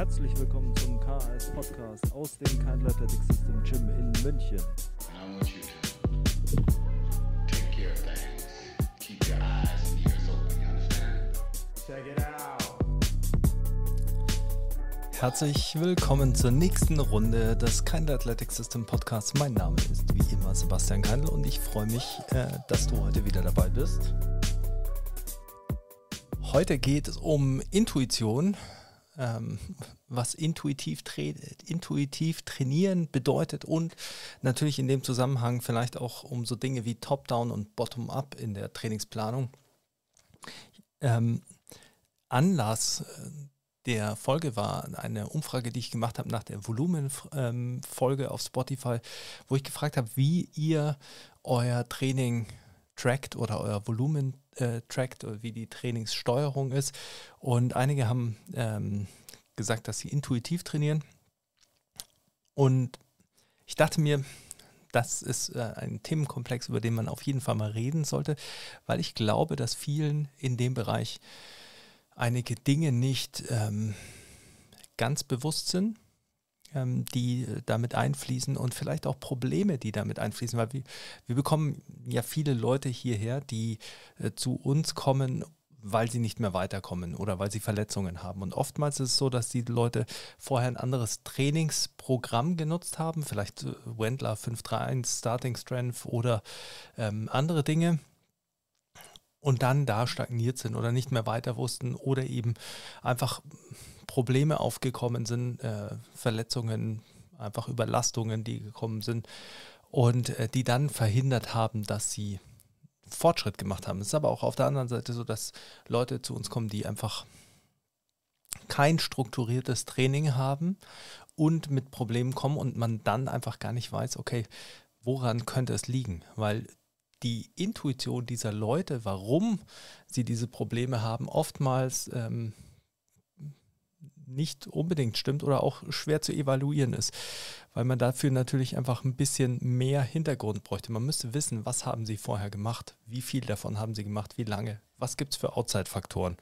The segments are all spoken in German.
Herzlich willkommen zum KAS Podcast aus dem Kind Athletic System Gym in München. Herzlich willkommen zur nächsten Runde des Kindle Athletic System Podcasts. Mein Name ist wie immer Sebastian Keindl und ich freue mich, äh, dass du heute wieder dabei bist. Heute geht es um Intuition, ähm, was intuitiv, tra intuitiv trainieren bedeutet und natürlich in dem Zusammenhang vielleicht auch um so Dinge wie Top-Down und Bottom-Up in der Trainingsplanung. Ähm, Anlass äh, der Folge war eine Umfrage, die ich gemacht habe nach der Volumenfolge ähm, auf Spotify, wo ich gefragt habe, wie ihr euer Training trackt oder euer Volumen äh, trackt oder wie die Trainingssteuerung ist. Und einige haben ähm, gesagt, dass sie intuitiv trainieren. Und ich dachte mir, das ist äh, ein Themenkomplex, über den man auf jeden Fall mal reden sollte, weil ich glaube, dass vielen in dem Bereich einige Dinge nicht ähm, ganz bewusst sind die äh, damit einfließen und vielleicht auch Probleme, die damit einfließen, weil wir, wir bekommen ja viele Leute hierher, die äh, zu uns kommen, weil sie nicht mehr weiterkommen oder weil sie Verletzungen haben. Und oftmals ist es so, dass die Leute vorher ein anderes Trainingsprogramm genutzt haben, vielleicht äh, Wendler 531, Starting Strength oder ähm, andere Dinge und dann da stagniert sind oder nicht mehr weiter wussten oder eben einfach Probleme aufgekommen sind, äh, Verletzungen, einfach Überlastungen, die gekommen sind und äh, die dann verhindert haben, dass sie Fortschritt gemacht haben. Es ist aber auch auf der anderen Seite so, dass Leute zu uns kommen, die einfach kein strukturiertes Training haben und mit Problemen kommen und man dann einfach gar nicht weiß, okay, woran könnte es liegen? Weil die Intuition dieser Leute, warum sie diese Probleme haben, oftmals ähm, nicht unbedingt stimmt oder auch schwer zu evaluieren ist, weil man dafür natürlich einfach ein bisschen mehr Hintergrund bräuchte. Man müsste wissen, was haben sie vorher gemacht, wie viel davon haben sie gemacht, wie lange, was gibt es für Outside-Faktoren.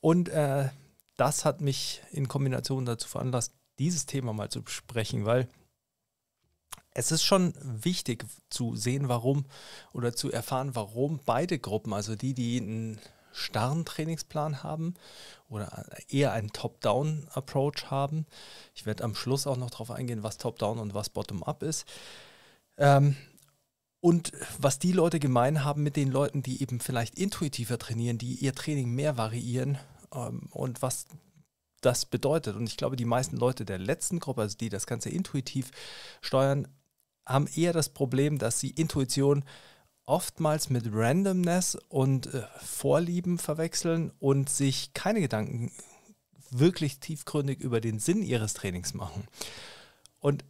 Und äh, das hat mich in Kombination dazu veranlasst, dieses Thema mal zu besprechen, weil es ist schon wichtig zu sehen, warum oder zu erfahren, warum beide Gruppen, also die, die einen starren Trainingsplan haben oder eher einen Top-Down-Approach haben. Ich werde am Schluss auch noch darauf eingehen, was Top-Down und was Bottom-Up ist. Ähm, und was die Leute gemein haben mit den Leuten, die eben vielleicht intuitiver trainieren, die ihr Training mehr variieren ähm, und was das bedeutet. Und ich glaube, die meisten Leute der letzten Gruppe, also die das Ganze intuitiv steuern, haben eher das Problem, dass sie Intuition oftmals mit Randomness und äh, Vorlieben verwechseln und sich keine Gedanken wirklich tiefgründig über den Sinn ihres Trainings machen. Und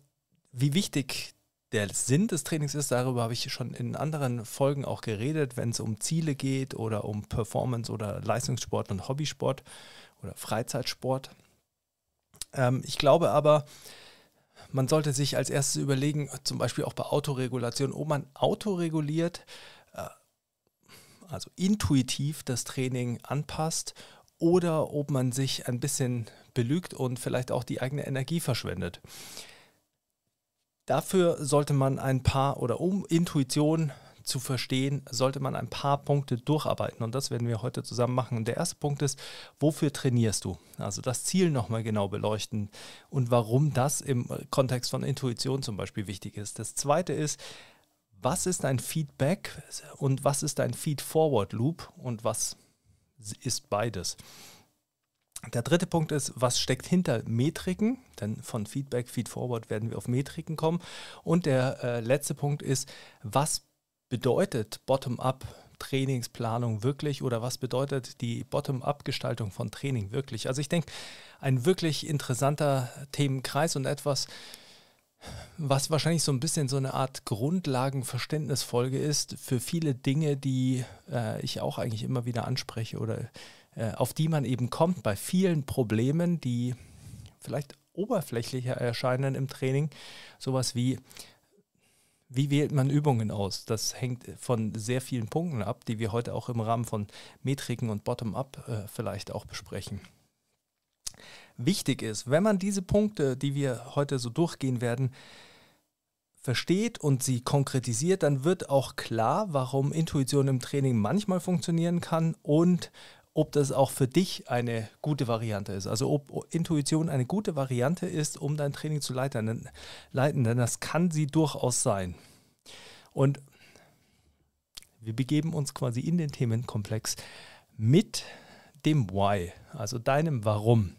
wie wichtig der Sinn des Trainings ist, darüber habe ich schon in anderen Folgen auch geredet, wenn es um Ziele geht oder um Performance oder Leistungssport und Hobbysport oder Freizeitsport. Ähm, ich glaube aber, man sollte sich als erstes überlegen, zum Beispiel auch bei Autoregulation, ob man autoreguliert, äh, also intuitiv das Training anpasst oder ob man sich ein bisschen belügt und vielleicht auch die eigene Energie verschwendet. Dafür sollte man ein paar oder um Intuition zu verstehen, sollte man ein paar Punkte durcharbeiten. Und das werden wir heute zusammen machen. Und der erste Punkt ist, wofür trainierst du? Also das Ziel nochmal genau beleuchten und warum das im Kontext von Intuition zum Beispiel wichtig ist. Das zweite ist, was ist ein Feedback und was ist ein Feed-Forward-Loop und was ist beides? Der dritte Punkt ist, was steckt hinter Metriken? Denn von Feedback, Feedforward werden wir auf Metriken kommen. Und der äh, letzte Punkt ist, was bedeutet Bottom-up Trainingsplanung wirklich oder was bedeutet die Bottom-up-Gestaltung von Training wirklich? Also ich denke, ein wirklich interessanter Themenkreis und etwas, was wahrscheinlich so ein bisschen so eine Art Grundlagenverständnisfolge ist für viele Dinge, die äh, ich auch eigentlich immer wieder anspreche oder äh, auf die man eben kommt bei vielen Problemen, die vielleicht oberflächlicher erscheinen im Training. Sowas wie wie wählt man Übungen aus? Das hängt von sehr vielen Punkten ab, die wir heute auch im Rahmen von Metriken und Bottom-up äh, vielleicht auch besprechen. wichtig ist, wenn man diese Punkte, die wir heute so durchgehen werden, versteht und sie konkretisiert, dann wird auch klar, warum Intuition im Training manchmal funktionieren kann und ob das auch für dich eine gute Variante ist. Also ob Intuition eine gute Variante ist, um dein Training zu leiten, leiten denn das kann sie durchaus sein. Und wir begeben uns quasi in den Themenkomplex mit dem Why, also deinem Warum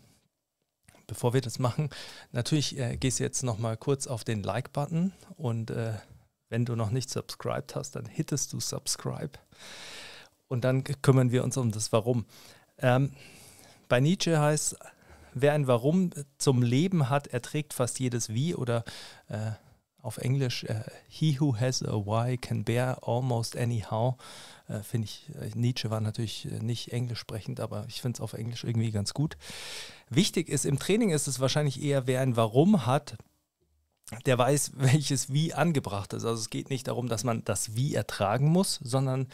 bevor wir das machen, natürlich äh, gehst du jetzt nochmal kurz auf den Like-Button und äh, wenn du noch nicht subscribed hast, dann hittest du Subscribe und dann kümmern wir uns um das Warum. Ähm, bei Nietzsche heißt, wer ein Warum zum Leben hat, erträgt fast jedes Wie oder äh, auf Englisch, uh, he who has a why can bear almost anyhow. Uh, finde ich, äh, Nietzsche war natürlich nicht englisch sprechend, aber ich finde es auf Englisch irgendwie ganz gut. Wichtig ist, im Training ist es wahrscheinlich eher, wer ein Warum hat, der weiß, welches Wie angebracht ist. Also es geht nicht darum, dass man das Wie ertragen muss, sondern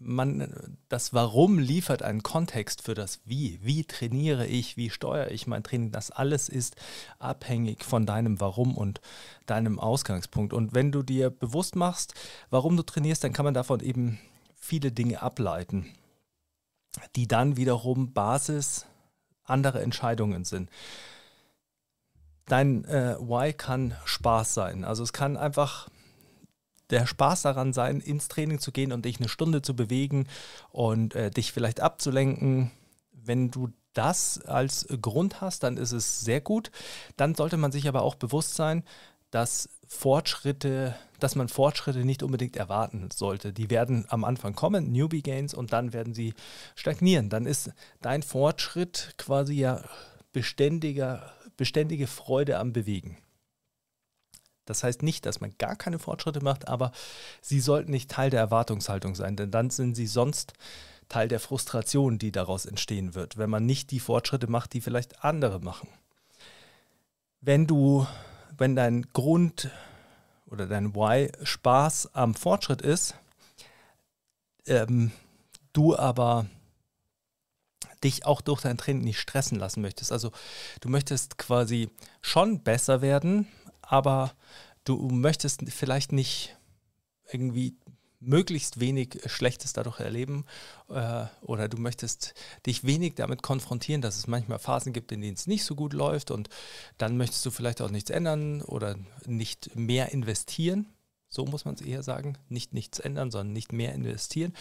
man, das Warum liefert einen Kontext für das Wie. Wie trainiere ich, wie steuere ich mein Training? Das alles ist abhängig von deinem Warum und deinem Ausgangspunkt. Und wenn du dir bewusst machst, warum du trainierst, dann kann man davon eben viele Dinge ableiten, die dann wiederum Basis anderer Entscheidungen sind. Dein äh, Why kann Spaß sein. Also es kann einfach der Spaß daran sein, ins Training zu gehen und dich eine Stunde zu bewegen und äh, dich vielleicht abzulenken. Wenn du das als Grund hast, dann ist es sehr gut. Dann sollte man sich aber auch bewusst sein, dass Fortschritte, dass man Fortschritte nicht unbedingt erwarten sollte. Die werden am Anfang kommen, Newbie Gains, und dann werden sie stagnieren. Dann ist dein Fortschritt quasi ja beständiger, beständige Freude am Bewegen. Das heißt nicht, dass man gar keine Fortschritte macht, aber sie sollten nicht Teil der Erwartungshaltung sein, denn dann sind sie sonst Teil der Frustration, die daraus entstehen wird, wenn man nicht die Fortschritte macht, die vielleicht andere machen. Wenn du, wenn dein Grund oder dein Why Spaß am Fortschritt ist, ähm, du aber dich auch durch dein Training nicht stressen lassen möchtest. Also du möchtest quasi schon besser werden, aber du möchtest vielleicht nicht irgendwie möglichst wenig Schlechtes dadurch erleben äh, oder du möchtest dich wenig damit konfrontieren, dass es manchmal Phasen gibt, in denen es nicht so gut läuft und dann möchtest du vielleicht auch nichts ändern oder nicht mehr investieren. So muss man es eher sagen. Nicht nichts ändern, sondern nicht mehr investieren.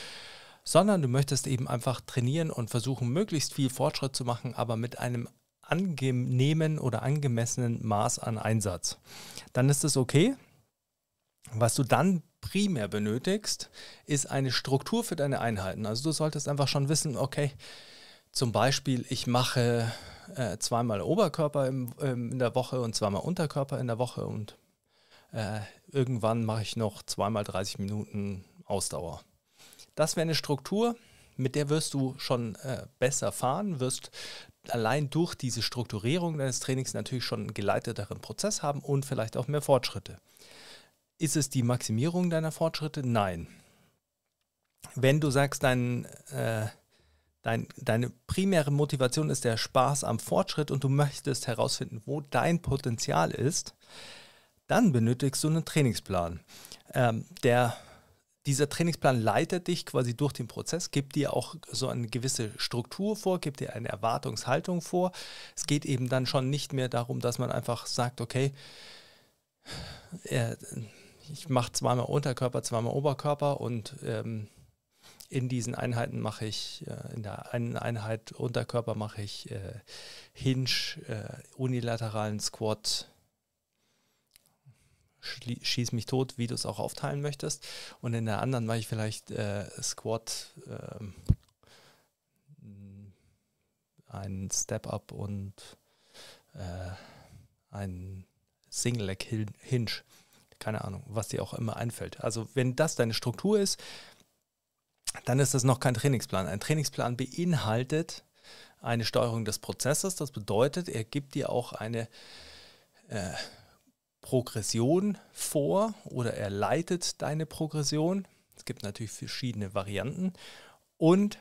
Sondern du möchtest eben einfach trainieren und versuchen, möglichst viel Fortschritt zu machen, aber mit einem angenehmen oder angemessenen Maß an Einsatz. Dann ist es okay. Was du dann primär benötigst, ist eine Struktur für deine Einheiten. Also du solltest einfach schon wissen, okay, zum Beispiel, ich mache äh, zweimal Oberkörper im, ähm, in der Woche und zweimal Unterkörper in der Woche und äh, irgendwann mache ich noch zweimal 30 Minuten Ausdauer. Das wäre eine Struktur, mit der wirst du schon äh, besser fahren, wirst allein durch diese Strukturierung deines Trainings natürlich schon einen geleiteteren Prozess haben und vielleicht auch mehr Fortschritte. Ist es die Maximierung deiner Fortschritte? Nein. Wenn du sagst, dein, äh, dein, deine primäre Motivation ist der Spaß am Fortschritt und du möchtest herausfinden, wo dein Potenzial ist, dann benötigst du einen Trainingsplan. Ähm, der dieser Trainingsplan leitet dich quasi durch den Prozess, gibt dir auch so eine gewisse Struktur vor, gibt dir eine Erwartungshaltung vor. Es geht eben dann schon nicht mehr darum, dass man einfach sagt, okay, ich mache zweimal Unterkörper, zweimal Oberkörper und ähm, in diesen Einheiten mache ich, äh, in der einen Einheit Unterkörper mache ich äh, Hinge, äh, unilateralen Squat, schieß mich tot, wie du es auch aufteilen möchtest. Und in der anderen mache ich vielleicht äh, Squat, ähm, ein Step-Up und äh, ein Single-Leg Hinge. Keine Ahnung, was dir auch immer einfällt. Also wenn das deine Struktur ist, dann ist das noch kein Trainingsplan. Ein Trainingsplan beinhaltet eine Steuerung des Prozesses. Das bedeutet, er gibt dir auch eine äh, Progression vor oder er leitet deine Progression. Es gibt natürlich verschiedene Varianten und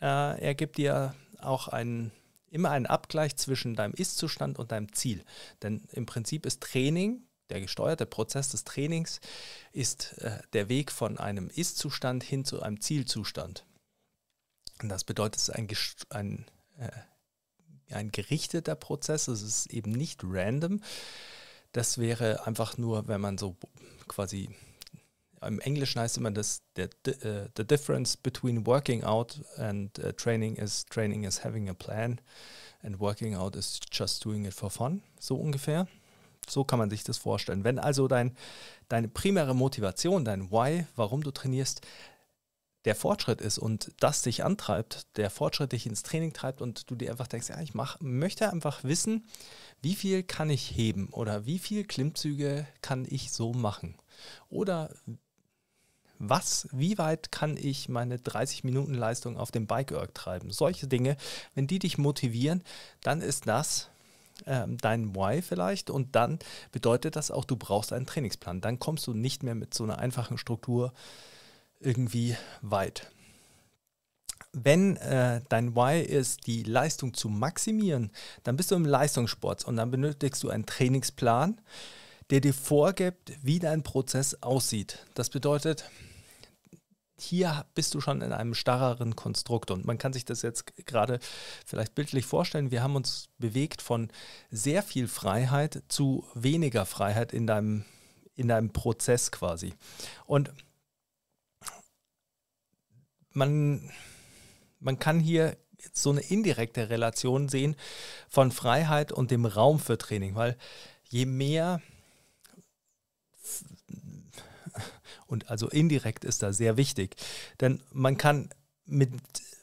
äh, er gibt dir auch einen immer ein Abgleich zwischen deinem Ist-Zustand und deinem Ziel. Denn im Prinzip ist Training, der gesteuerte Prozess des Trainings, ist äh, der Weg von einem Ist-Zustand hin zu einem Zielzustand. Und das bedeutet, es ist ein, ein, äh, ein gerichteter Prozess, es ist eben nicht random. Das wäre einfach nur, wenn man so quasi im Englischen heißt immer das the, uh, the difference between working out and uh, training is training is having a plan and working out is just doing it for fun, so ungefähr. So kann man sich das vorstellen. Wenn also dein, deine primäre Motivation, dein Why, warum du trainierst, der Fortschritt ist und das dich antreibt, der Fortschritt dich ins Training treibt und du dir einfach denkst, ja, ich mach, möchte einfach wissen, wie viel kann ich heben oder wie viele Klimmzüge kann ich so machen oder was, wie weit kann ich meine 30 Minuten Leistung auf dem Bike Erg treiben? Solche Dinge, wenn die dich motivieren, dann ist das ähm, dein Why vielleicht und dann bedeutet das auch, du brauchst einen Trainingsplan. Dann kommst du nicht mehr mit so einer einfachen Struktur irgendwie weit. Wenn äh, dein Why ist, die Leistung zu maximieren, dann bist du im Leistungssport und dann benötigst du einen Trainingsplan, der dir vorgibt, wie dein Prozess aussieht. Das bedeutet, hier bist du schon in einem starreren Konstrukt. Und man kann sich das jetzt gerade vielleicht bildlich vorstellen. Wir haben uns bewegt von sehr viel Freiheit zu weniger Freiheit in deinem, in deinem Prozess quasi. Und man, man kann hier so eine indirekte Relation sehen von Freiheit und dem Raum für Training, weil je mehr und also indirekt ist da sehr wichtig. Denn man kann mit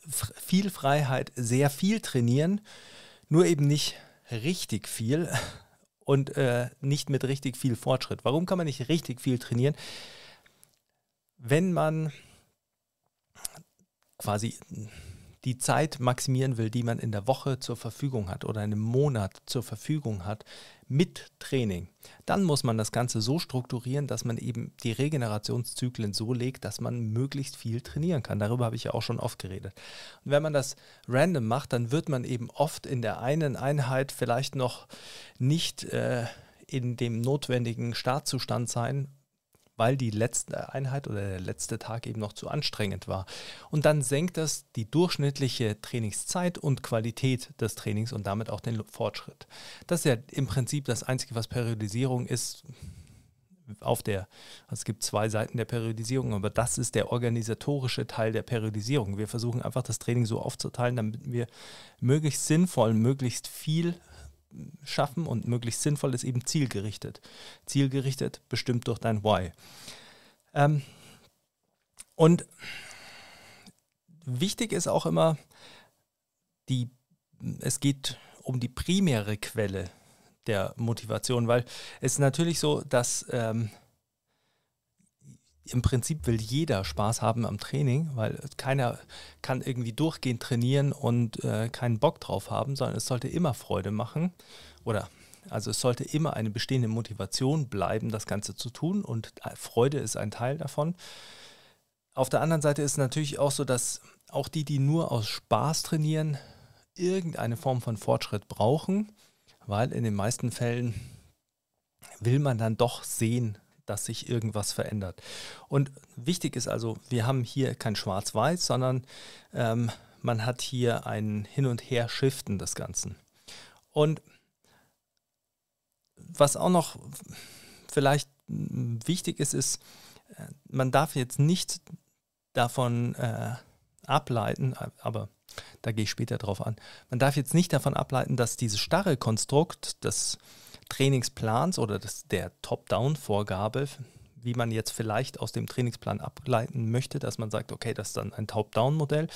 viel Freiheit sehr viel trainieren, nur eben nicht richtig viel und äh, nicht mit richtig viel Fortschritt. Warum kann man nicht richtig viel trainieren? Wenn man quasi die Zeit maximieren will, die man in der Woche zur Verfügung hat oder einem Monat zur Verfügung hat, mit Training. Dann muss man das Ganze so strukturieren, dass man eben die Regenerationszyklen so legt, dass man möglichst viel trainieren kann. Darüber habe ich ja auch schon oft geredet. Und wenn man das random macht, dann wird man eben oft in der einen Einheit vielleicht noch nicht äh, in dem notwendigen Startzustand sein, weil die letzte Einheit oder der letzte Tag eben noch zu anstrengend war. Und dann senkt das die durchschnittliche Trainingszeit und Qualität des Trainings und damit auch den Fortschritt. Das ist ja im Prinzip das Einzige, was Periodisierung ist. Auf der, es gibt zwei Seiten der Periodisierung, aber das ist der organisatorische Teil der Periodisierung. Wir versuchen einfach das Training so aufzuteilen, damit wir möglichst sinnvoll, möglichst viel schaffen und möglichst sinnvoll ist eben zielgerichtet. Zielgerichtet bestimmt durch dein Why. Ähm, und wichtig ist auch immer, die, es geht um die primäre Quelle der Motivation, weil es ist natürlich so, dass ähm, im Prinzip will jeder Spaß haben am Training, weil keiner kann irgendwie durchgehend trainieren und äh, keinen Bock drauf haben, sondern es sollte immer Freude machen oder also es sollte immer eine bestehende Motivation bleiben, das Ganze zu tun und äh, Freude ist ein Teil davon. Auf der anderen Seite ist es natürlich auch so, dass auch die, die nur aus Spaß trainieren, irgendeine Form von Fortschritt brauchen, weil in den meisten Fällen will man dann doch sehen, dass sich irgendwas verändert. Und wichtig ist also, wir haben hier kein Schwarz-Weiß, sondern ähm, man hat hier ein Hin- und Her-Shiften des Ganzen. Und was auch noch vielleicht wichtig ist, ist, äh, man darf jetzt nicht davon äh, ableiten, aber da gehe ich später drauf an, man darf jetzt nicht davon ableiten, dass dieses starre Konstrukt, das Trainingsplans oder des, der Top-Down-Vorgabe, wie man jetzt vielleicht aus dem Trainingsplan ableiten möchte, dass man sagt, okay, das ist dann ein Top-Down-Modell.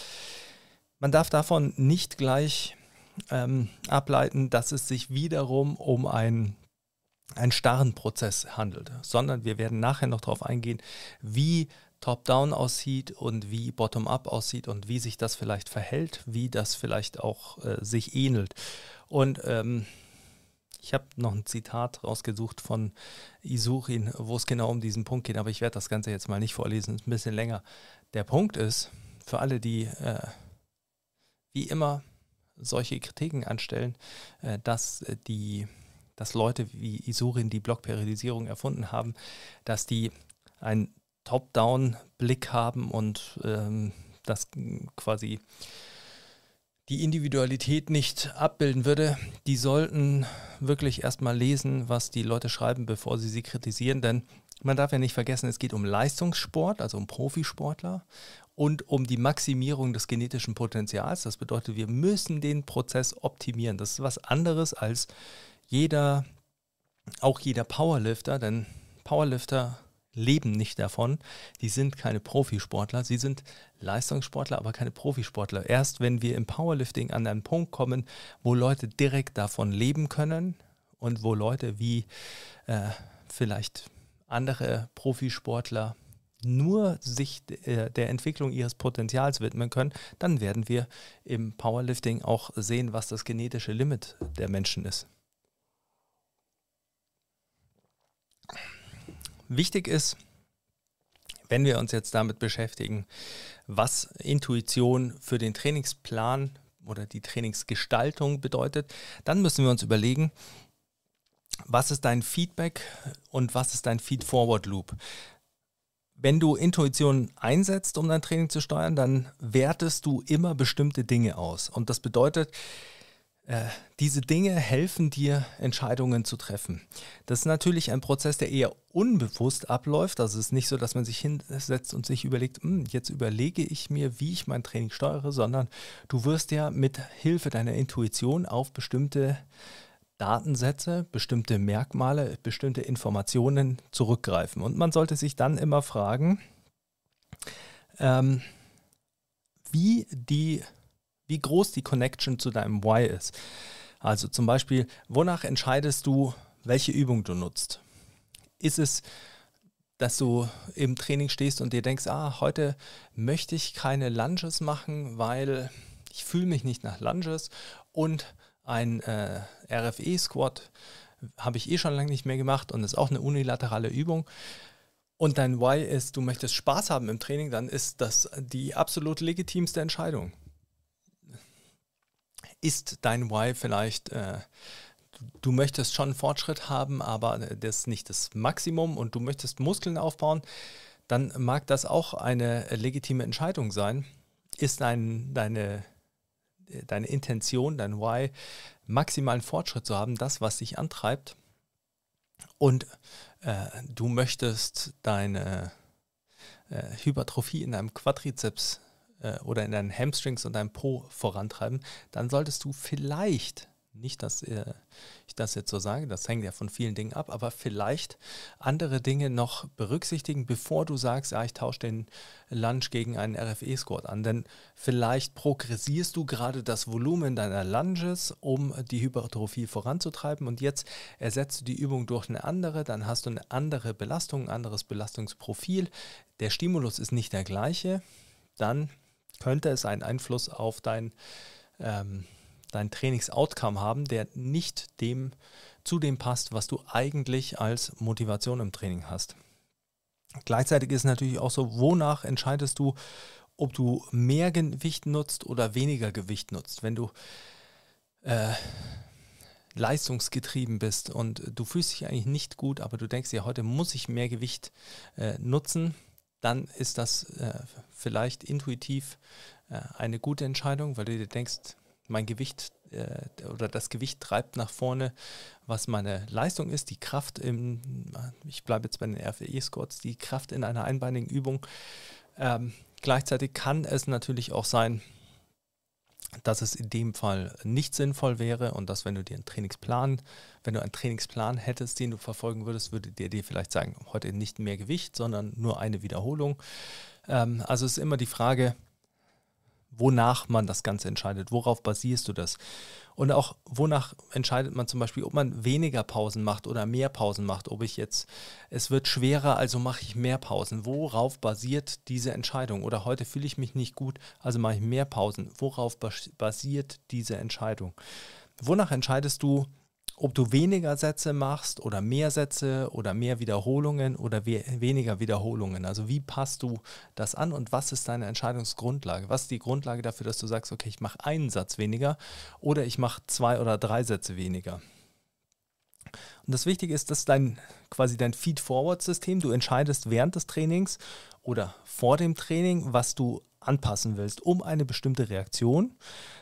Man darf davon nicht gleich ähm, ableiten, dass es sich wiederum um einen, einen starren Prozess handelt, sondern wir werden nachher noch darauf eingehen, wie Top-Down aussieht und wie Bottom-Up aussieht und wie sich das vielleicht verhält, wie das vielleicht auch äh, sich ähnelt. Und ähm, ich habe noch ein Zitat rausgesucht von Isurin, wo es genau um diesen Punkt geht, aber ich werde das Ganze jetzt mal nicht vorlesen, ist ein bisschen länger. Der Punkt ist, für alle, die äh, wie immer solche Kritiken anstellen, äh, dass äh, die dass Leute wie Isurin die Blockperiodisierung erfunden haben, dass die einen Top-Down-Blick haben und ähm, das quasi die Individualität nicht abbilden würde, die sollten wirklich erstmal lesen, was die Leute schreiben, bevor sie sie kritisieren. Denn man darf ja nicht vergessen, es geht um Leistungssport, also um Profisportler und um die Maximierung des genetischen Potenzials. Das bedeutet, wir müssen den Prozess optimieren. Das ist was anderes als jeder, auch jeder Powerlifter, denn Powerlifter leben nicht davon. Die sind keine Profisportler, sie sind Leistungssportler, aber keine Profisportler. Erst wenn wir im Powerlifting an einen Punkt kommen, wo Leute direkt davon leben können und wo Leute wie äh, vielleicht andere Profisportler nur sich äh, der Entwicklung ihres Potenzials widmen können, dann werden wir im Powerlifting auch sehen, was das genetische Limit der Menschen ist. Wichtig ist, wenn wir uns jetzt damit beschäftigen, was Intuition für den Trainingsplan oder die Trainingsgestaltung bedeutet, dann müssen wir uns überlegen, was ist dein Feedback und was ist dein Feed-Forward-Loop. Wenn du Intuition einsetzt, um dein Training zu steuern, dann wertest du immer bestimmte Dinge aus. Und das bedeutet, äh, diese Dinge helfen dir, Entscheidungen zu treffen. Das ist natürlich ein Prozess, der eher unbewusst abläuft. Also es ist nicht so, dass man sich hinsetzt und sich überlegt, hm, jetzt überlege ich mir, wie ich mein Training steuere, sondern du wirst ja mit Hilfe deiner Intuition auf bestimmte Datensätze, bestimmte Merkmale, bestimmte Informationen zurückgreifen. Und man sollte sich dann immer fragen, ähm, wie die wie groß die Connection zu deinem Why ist. Also zum Beispiel, wonach entscheidest du, welche Übung du nutzt? Ist es, dass du im Training stehst und dir denkst, ah, heute möchte ich keine Lunges machen, weil ich fühle mich nicht nach Lunges und ein äh, RFE-Squat habe ich eh schon lange nicht mehr gemacht und ist auch eine unilaterale Übung. Und dein Why ist, du möchtest Spaß haben im Training, dann ist das die absolut legitimste Entscheidung ist dein Why vielleicht, äh, du möchtest schon Fortschritt haben, aber das ist nicht das Maximum und du möchtest Muskeln aufbauen, dann mag das auch eine legitime Entscheidung sein. Ist dein, deine, deine Intention, dein Why, maximalen Fortschritt zu haben, das, was dich antreibt, und äh, du möchtest deine äh, Hypertrophie in einem Quadrizeps äh, oder in deinen Hamstrings und deinem Po vorantreiben, dann solltest du vielleicht, nicht, dass äh, ich das jetzt so sage, das hängt ja von vielen Dingen ab, aber vielleicht andere Dinge noch berücksichtigen, bevor du sagst, ja, ich tausche den Lunge gegen einen RFE-Squat an. Denn vielleicht progressierst du gerade das Volumen deiner Lunges, um die Hypertrophie voranzutreiben und jetzt ersetzt du die Übung durch eine andere, dann hast du eine andere Belastung, ein anderes Belastungsprofil. Der Stimulus ist nicht der gleiche, dann könnte es einen Einfluss auf dein, ähm, dein Trainingsoutcome haben, der nicht dem zu dem passt, was du eigentlich als Motivation im Training hast. Gleichzeitig ist es natürlich auch so, wonach entscheidest du, ob du mehr Gewicht nutzt oder weniger Gewicht nutzt. Wenn du äh, leistungsgetrieben bist und du fühlst dich eigentlich nicht gut, aber du denkst dir, heute muss ich mehr Gewicht äh, nutzen, dann ist das äh, vielleicht intuitiv äh, eine gute Entscheidung, weil du dir denkst, mein Gewicht äh, oder das Gewicht treibt nach vorne, was meine Leistung ist, die Kraft im, ich bleibe jetzt bei den RFE-Squats, die Kraft in einer einbeinigen Übung. Ähm, gleichzeitig kann es natürlich auch sein, dass es in dem Fall nicht sinnvoll wäre und dass wenn du dir einen Trainingsplan, wenn du einen Trainingsplan hättest, den du verfolgen würdest, würde der dir vielleicht sagen, heute nicht mehr Gewicht, sondern nur eine Wiederholung. Ähm, also es ist immer die Frage, wonach man das Ganze entscheidet. Worauf basierst du das? Und auch wonach entscheidet man zum Beispiel, ob man weniger Pausen macht oder mehr Pausen macht, ob ich jetzt, es wird schwerer, also mache ich mehr Pausen. Worauf basiert diese Entscheidung? Oder heute fühle ich mich nicht gut, also mache ich mehr Pausen. Worauf basiert diese Entscheidung? Wonach entscheidest du, ob du weniger Sätze machst oder mehr Sätze oder mehr Wiederholungen oder we weniger Wiederholungen. Also wie passt du das an und was ist deine Entscheidungsgrundlage? Was ist die Grundlage dafür, dass du sagst, okay, ich mache einen Satz weniger oder ich mache zwei oder drei Sätze weniger? Und das Wichtige ist, dass dein quasi dein Feed-Forward-System, du entscheidest während des Trainings oder vor dem Training, was du anpassen willst, um eine bestimmte Reaktion,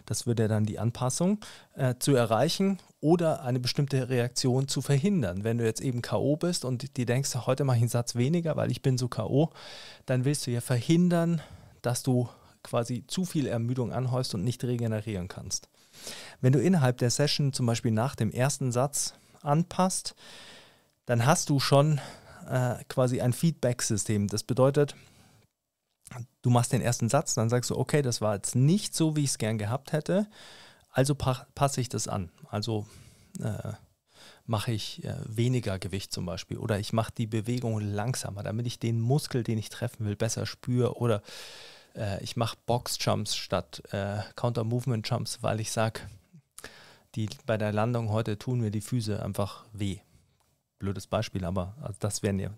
das würde dann die Anpassung, äh, zu erreichen oder eine bestimmte Reaktion zu verhindern. Wenn du jetzt eben K.O. bist und dir denkst, heute mache ich einen Satz weniger, weil ich bin so K.O., dann willst du ja verhindern, dass du quasi zu viel Ermüdung anhäufst und nicht regenerieren kannst. Wenn du innerhalb der Session zum Beispiel nach dem ersten Satz anpasst, dann hast du schon äh, quasi ein Feedback-System. Das bedeutet, du machst den ersten Satz, dann sagst du, okay, das war jetzt nicht so, wie ich es gern gehabt hätte, also pa passe ich das an. Also äh, mache ich äh, weniger Gewicht zum Beispiel oder ich mache die Bewegung langsamer, damit ich den Muskel, den ich treffen will, besser spüre oder äh, ich mache Box-Jumps statt äh, Counter-Movement-Jumps, weil ich sage, die bei der Landung heute tun mir die Füße einfach weh. Blödes Beispiel, aber also das wären ja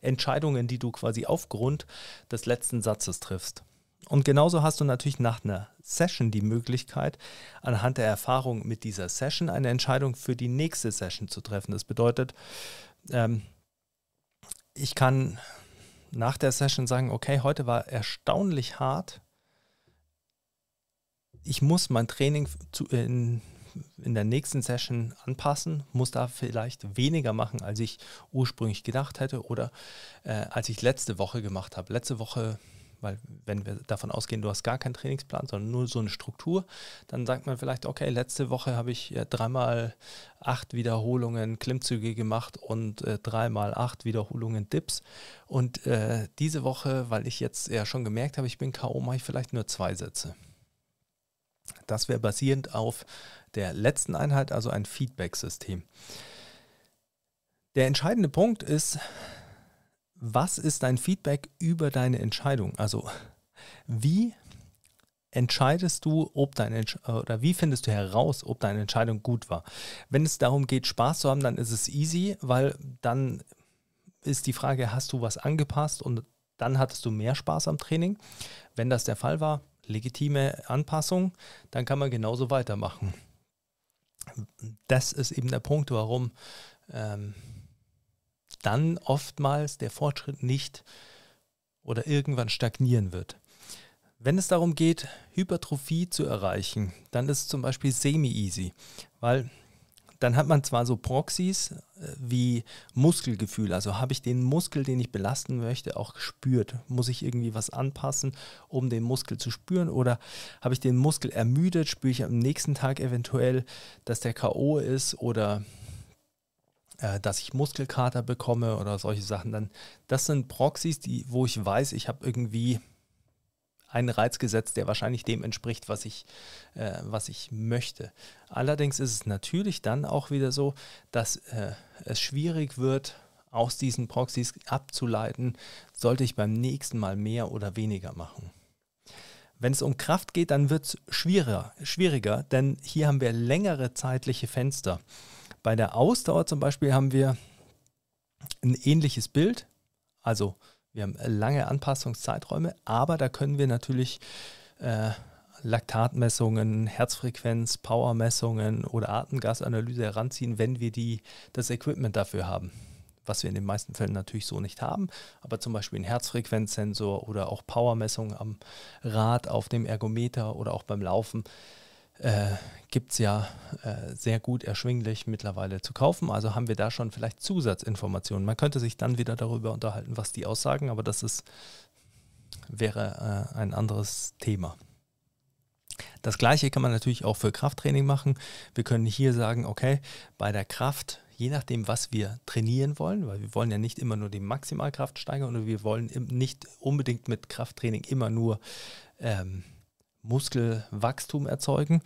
Entscheidungen, die du quasi aufgrund des letzten Satzes triffst. Und genauso hast du natürlich nach einer Session die Möglichkeit, anhand der Erfahrung mit dieser Session eine Entscheidung für die nächste Session zu treffen. Das bedeutet, ähm, ich kann nach der Session sagen, okay, heute war erstaunlich hart. Ich muss mein Training zu, in, in der nächsten Session anpassen, muss da vielleicht weniger machen, als ich ursprünglich gedacht hätte oder äh, als ich letzte Woche gemacht habe. Letzte Woche, weil wenn wir davon ausgehen, du hast gar keinen Trainingsplan, sondern nur so eine Struktur, dann sagt man vielleicht, okay, letzte Woche habe ich äh, dreimal acht Wiederholungen Klimmzüge gemacht und äh, dreimal acht Wiederholungen Dips. Und äh, diese Woche, weil ich jetzt ja schon gemerkt habe, ich bin K.O., mache ich vielleicht nur zwei Sätze. Das wäre basierend auf der letzten Einheit, also ein Feedback-System. Der entscheidende Punkt ist, was ist dein Feedback über deine Entscheidung? Also wie entscheidest du, ob deine oder wie findest du heraus, ob deine Entscheidung gut war? Wenn es darum geht, Spaß zu haben, dann ist es easy, weil dann ist die Frage, hast du was angepasst und dann hattest du mehr Spaß am Training? Wenn das der Fall war, legitime Anpassung, dann kann man genauso weitermachen. Das ist eben der Punkt, warum ähm, dann oftmals der Fortschritt nicht oder irgendwann stagnieren wird. Wenn es darum geht, Hypertrophie zu erreichen, dann ist es zum Beispiel semi-easy, weil dann hat man zwar so Proxys äh, wie Muskelgefühl, also habe ich den Muskel, den ich belasten möchte, auch gespürt. Muss ich irgendwie was anpassen, um den Muskel zu spüren? Oder habe ich den Muskel ermüdet, spüre ich am nächsten Tag eventuell, dass der KO ist oder äh, dass ich Muskelkater bekomme oder solche Sachen. Dann, das sind Proxys, die, wo ich weiß, ich habe irgendwie einen Reiz gesetzt, der wahrscheinlich dem entspricht, was ich, äh, was ich möchte. Allerdings ist es natürlich dann auch wieder so, dass äh, es schwierig wird, aus diesen Proxys abzuleiten, sollte ich beim nächsten Mal mehr oder weniger machen. Wenn es um Kraft geht, dann wird es schwieriger, schwieriger, denn hier haben wir längere zeitliche Fenster. Bei der Ausdauer zum Beispiel haben wir ein ähnliches Bild, also wir haben lange Anpassungszeiträume, aber da können wir natürlich äh, Laktatmessungen, Herzfrequenz, Powermessungen oder Atemgasanalyse heranziehen, wenn wir die, das Equipment dafür haben. Was wir in den meisten Fällen natürlich so nicht haben, aber zum Beispiel ein Herzfrequenzsensor oder auch Powermessungen am Rad, auf dem Ergometer oder auch beim Laufen äh, gibt es ja äh, sehr gut erschwinglich mittlerweile zu kaufen. Also haben wir da schon vielleicht Zusatzinformationen. Man könnte sich dann wieder darüber unterhalten, was die aussagen, aber das ist, wäre äh, ein anderes Thema. Das gleiche kann man natürlich auch für Krafttraining machen. Wir können hier sagen, okay, bei der Kraft, je nachdem, was wir trainieren wollen, weil wir wollen ja nicht immer nur die Maximalkraft steigern und wir wollen nicht unbedingt mit Krafttraining immer nur ähm, Muskelwachstum erzeugen.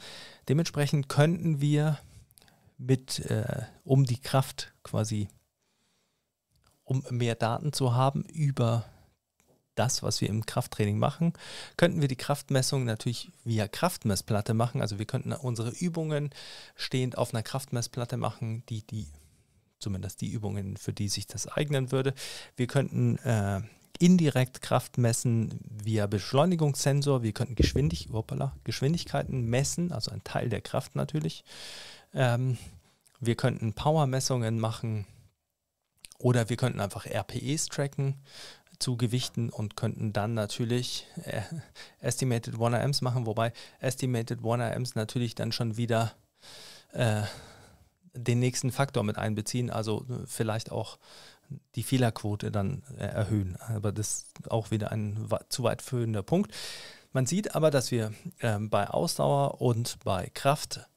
Dementsprechend könnten wir mit, äh, um die Kraft quasi, um mehr Daten zu haben über das, was wir im Krafttraining machen, könnten wir die Kraftmessung natürlich via Kraftmessplatte machen. Also wir könnten unsere Übungen stehend auf einer Kraftmessplatte machen, die die zumindest die Übungen, für die sich das eignen würde. Wir könnten äh, indirekt Kraft messen via Beschleunigungssensor. Wir könnten Geschwindig hoppala, Geschwindigkeiten messen, also ein Teil der Kraft natürlich. Ähm, wir könnten Powermessungen machen oder wir könnten einfach RPEs tracken zu Gewichten und könnten dann natürlich äh, Estimated 1RMs machen, wobei Estimated 1RMs natürlich dann schon wieder äh, den nächsten Faktor mit einbeziehen, also vielleicht auch die Fehlerquote dann äh, erhöhen. Aber das ist auch wieder ein zu weit führender Punkt. Man sieht aber, dass wir äh, bei Ausdauer und bei Kraft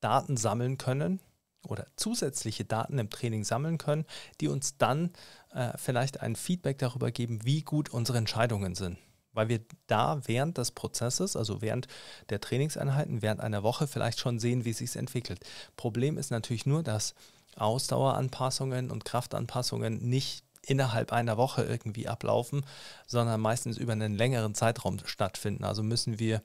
Daten sammeln können oder zusätzliche Daten im Training sammeln können, die uns dann äh, vielleicht ein Feedback darüber geben, wie gut unsere Entscheidungen sind. Weil wir da während des Prozesses, also während der Trainingseinheiten, während einer Woche vielleicht schon sehen, wie es sich entwickelt. Problem ist natürlich nur, dass Ausdaueranpassungen und Kraftanpassungen nicht innerhalb einer Woche irgendwie ablaufen, sondern meistens über einen längeren Zeitraum stattfinden. Also müssen wir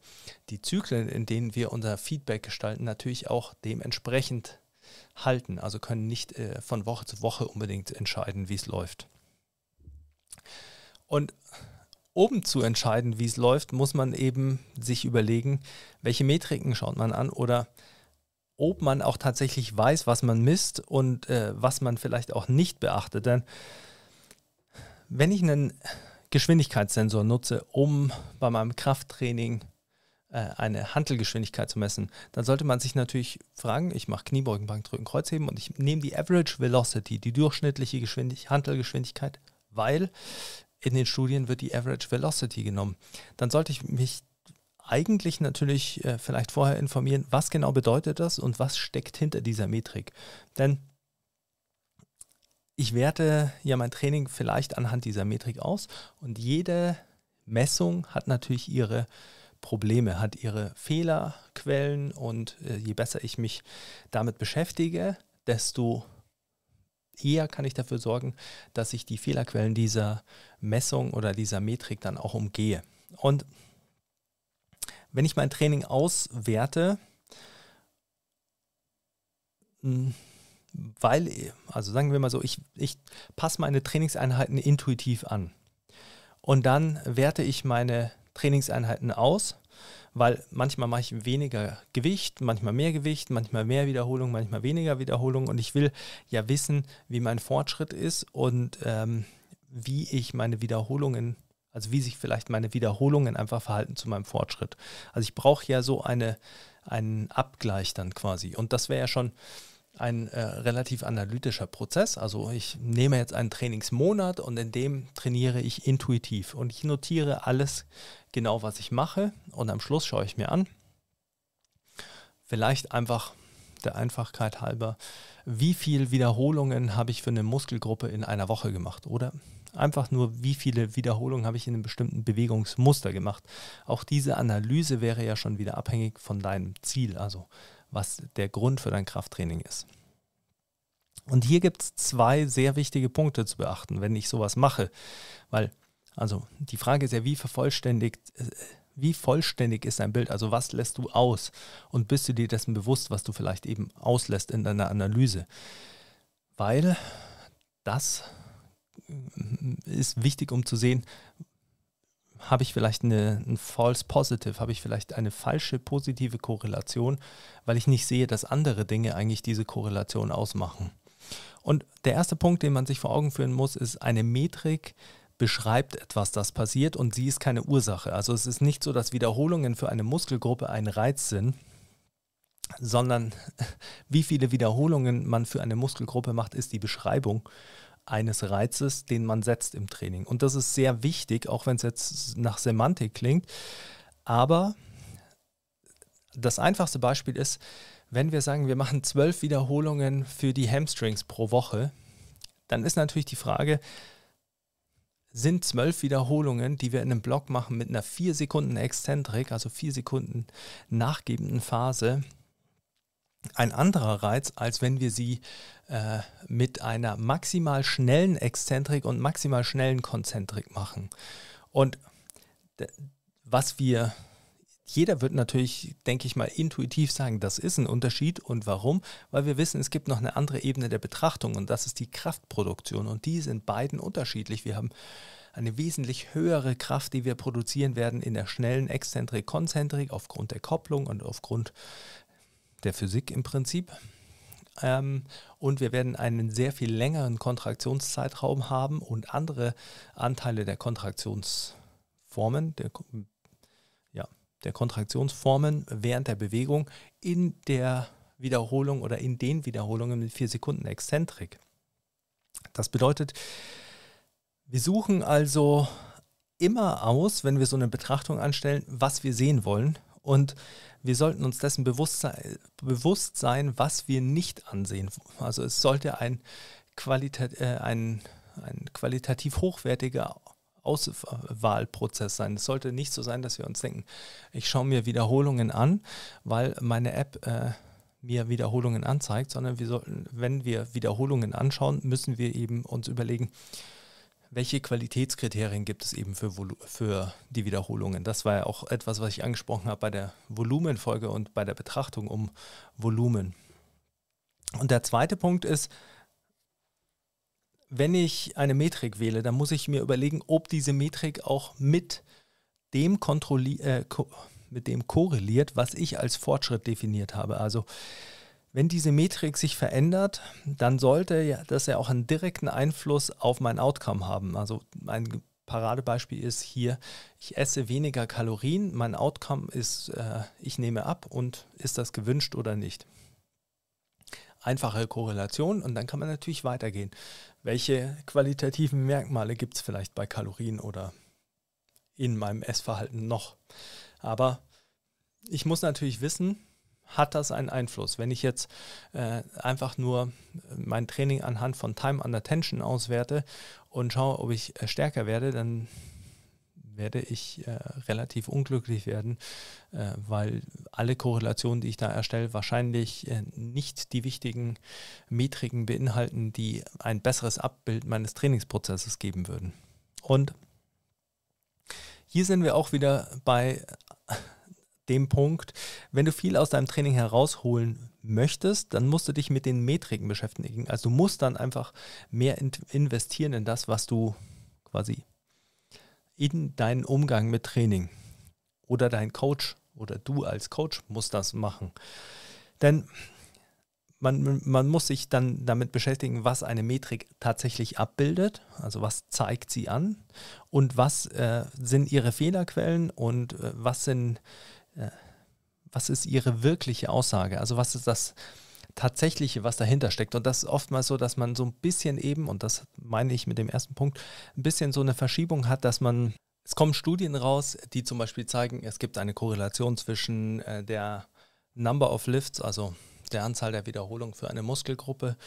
die Zyklen, in denen wir unser Feedback gestalten, natürlich auch dementsprechend halten. Also können nicht äh, von Woche zu Woche unbedingt entscheiden, wie es läuft. Und um zu entscheiden, wie es läuft, muss man eben sich überlegen, welche Metriken schaut man an oder ob man auch tatsächlich weiß, was man misst und äh, was man vielleicht auch nicht beachtet. Denn wenn ich einen Geschwindigkeitssensor nutze, um bei meinem Krafttraining äh, eine Handelgeschwindigkeit zu messen, dann sollte man sich natürlich fragen, ich mache Kniebeugen, Bankdrücken, Kreuzheben und ich nehme die Average Velocity, die durchschnittliche Geschwindig Handelgeschwindigkeit, weil in den Studien wird die Average Velocity genommen. Dann sollte ich mich eigentlich natürlich äh, vielleicht vorher informieren, was genau bedeutet das und was steckt hinter dieser Metrik. Denn ich werte ja mein Training vielleicht anhand dieser Metrik aus und jede Messung hat natürlich ihre Probleme, hat ihre Fehlerquellen und äh, je besser ich mich damit beschäftige, desto eher kann ich dafür sorgen, dass ich die Fehlerquellen dieser Messung oder dieser Metrik dann auch umgehe. Und wenn ich mein Training auswerte, hm, weil, also sagen wir mal so, ich, ich passe meine Trainingseinheiten intuitiv an. Und dann werte ich meine Trainingseinheiten aus, weil manchmal mache ich weniger Gewicht, manchmal mehr Gewicht, manchmal mehr Wiederholung, manchmal weniger Wiederholung. Und ich will ja wissen, wie mein Fortschritt ist und ähm, wie ich meine Wiederholungen also wie sich vielleicht meine Wiederholungen einfach verhalten zu meinem Fortschritt. Also ich brauche ja so eine, einen Abgleich dann quasi. Und das wäre ja schon ein äh, relativ analytischer Prozess. Also ich nehme jetzt einen Trainingsmonat und in dem trainiere ich intuitiv und ich notiere alles genau, was ich mache und am Schluss schaue ich mir an. Vielleicht einfach der Einfachkeit halber, wie viele Wiederholungen habe ich für eine Muskelgruppe in einer Woche gemacht oder Einfach nur, wie viele Wiederholungen habe ich in einem bestimmten Bewegungsmuster gemacht. Auch diese Analyse wäre ja schon wieder abhängig von deinem Ziel, also was der Grund für dein Krafttraining ist. Und hier gibt es zwei sehr wichtige Punkte zu beachten, wenn ich sowas mache. Weil, also die Frage ist ja, wie vervollständigt, äh, wie vollständig ist dein Bild? Also was lässt du aus? Und bist du dir dessen bewusst, was du vielleicht eben auslässt in deiner Analyse? Weil das ist wichtig, um zu sehen, habe ich vielleicht eine, ein False Positive, habe ich vielleicht eine falsche positive Korrelation, weil ich nicht sehe, dass andere Dinge eigentlich diese Korrelation ausmachen. Und der erste Punkt, den man sich vor Augen führen muss, ist, eine Metrik beschreibt etwas, das passiert und sie ist keine Ursache. Also es ist nicht so, dass Wiederholungen für eine Muskelgruppe ein Reiz sind, sondern wie viele Wiederholungen man für eine Muskelgruppe macht, ist die Beschreibung eines Reizes, den man setzt im Training. Und das ist sehr wichtig, auch wenn es jetzt nach Semantik klingt. Aber das einfachste Beispiel ist, wenn wir sagen, wir machen zwölf Wiederholungen für die Hamstrings pro Woche, dann ist natürlich die Frage, sind zwölf Wiederholungen, die wir in einem Block machen mit einer vier Sekunden Exzentrik, also vier Sekunden nachgebenden Phase, ein anderer Reiz, als wenn wir sie äh, mit einer maximal schnellen Exzentrik und maximal schnellen Konzentrik machen. Und was wir, jeder wird natürlich, denke ich mal, intuitiv sagen, das ist ein Unterschied. Und warum? Weil wir wissen, es gibt noch eine andere Ebene der Betrachtung und das ist die Kraftproduktion. Und die sind beiden unterschiedlich. Wir haben eine wesentlich höhere Kraft, die wir produzieren werden in der schnellen Exzentrik-Konzentrik aufgrund der Kopplung und aufgrund der Physik im Prinzip. Ähm, und wir werden einen sehr viel längeren Kontraktionszeitraum haben und andere Anteile der Kontraktionsformen, der, ja, der Kontraktionsformen während der Bewegung in der Wiederholung oder in den Wiederholungen mit 4 Sekunden Exzentrik. Das bedeutet, wir suchen also immer aus, wenn wir so eine Betrachtung anstellen, was wir sehen wollen. Und wir sollten uns dessen bewusst sein, bewusst sein was wir nicht ansehen. Also es sollte ein, Qualitat, äh, ein, ein qualitativ hochwertiger Auswahlprozess sein. Es sollte nicht so sein, dass wir uns denken, ich schaue mir Wiederholungen an, weil meine App äh, mir Wiederholungen anzeigt, sondern wir sollten, wenn wir Wiederholungen anschauen, müssen wir eben uns überlegen, welche Qualitätskriterien gibt es eben für, für die Wiederholungen? Das war ja auch etwas, was ich angesprochen habe bei der Volumenfolge und bei der Betrachtung um Volumen. Und der zweite Punkt ist, wenn ich eine Metrik wähle, dann muss ich mir überlegen, ob diese Metrik auch mit dem, äh, mit dem korreliert, was ich als Fortschritt definiert habe. Also wenn diese Metrik sich verändert, dann sollte das ja auch einen direkten Einfluss auf mein Outcome haben. Also ein Paradebeispiel ist hier, ich esse weniger Kalorien, mein Outcome ist, äh, ich nehme ab und ist das gewünscht oder nicht. Einfache Korrelation und dann kann man natürlich weitergehen. Welche qualitativen Merkmale gibt es vielleicht bei Kalorien oder in meinem Essverhalten noch? Aber ich muss natürlich wissen, hat das einen Einfluss. Wenn ich jetzt äh, einfach nur mein Training anhand von Time under Tension auswerte und schaue, ob ich äh, stärker werde, dann werde ich äh, relativ unglücklich werden, äh, weil alle Korrelationen, die ich da erstelle, wahrscheinlich äh, nicht die wichtigen Metriken beinhalten, die ein besseres Abbild meines Trainingsprozesses geben würden. Und hier sind wir auch wieder bei dem Punkt, wenn du viel aus deinem Training herausholen möchtest, dann musst du dich mit den Metriken beschäftigen. Also du musst dann einfach mehr investieren in das, was du quasi in deinen Umgang mit Training oder dein Coach oder du als Coach musst das machen. Denn man, man muss sich dann damit beschäftigen, was eine Metrik tatsächlich abbildet, also was zeigt sie an und was äh, sind ihre Fehlerquellen und äh, was sind was ist ihre wirkliche Aussage? Also was ist das Tatsächliche, was dahinter steckt? Und das ist oftmals so, dass man so ein bisschen eben, und das meine ich mit dem ersten Punkt, ein bisschen so eine Verschiebung hat, dass man, es kommen Studien raus, die zum Beispiel zeigen, es gibt eine Korrelation zwischen äh, der Number of Lifts, also der Anzahl der Wiederholungen für eine Muskelgruppe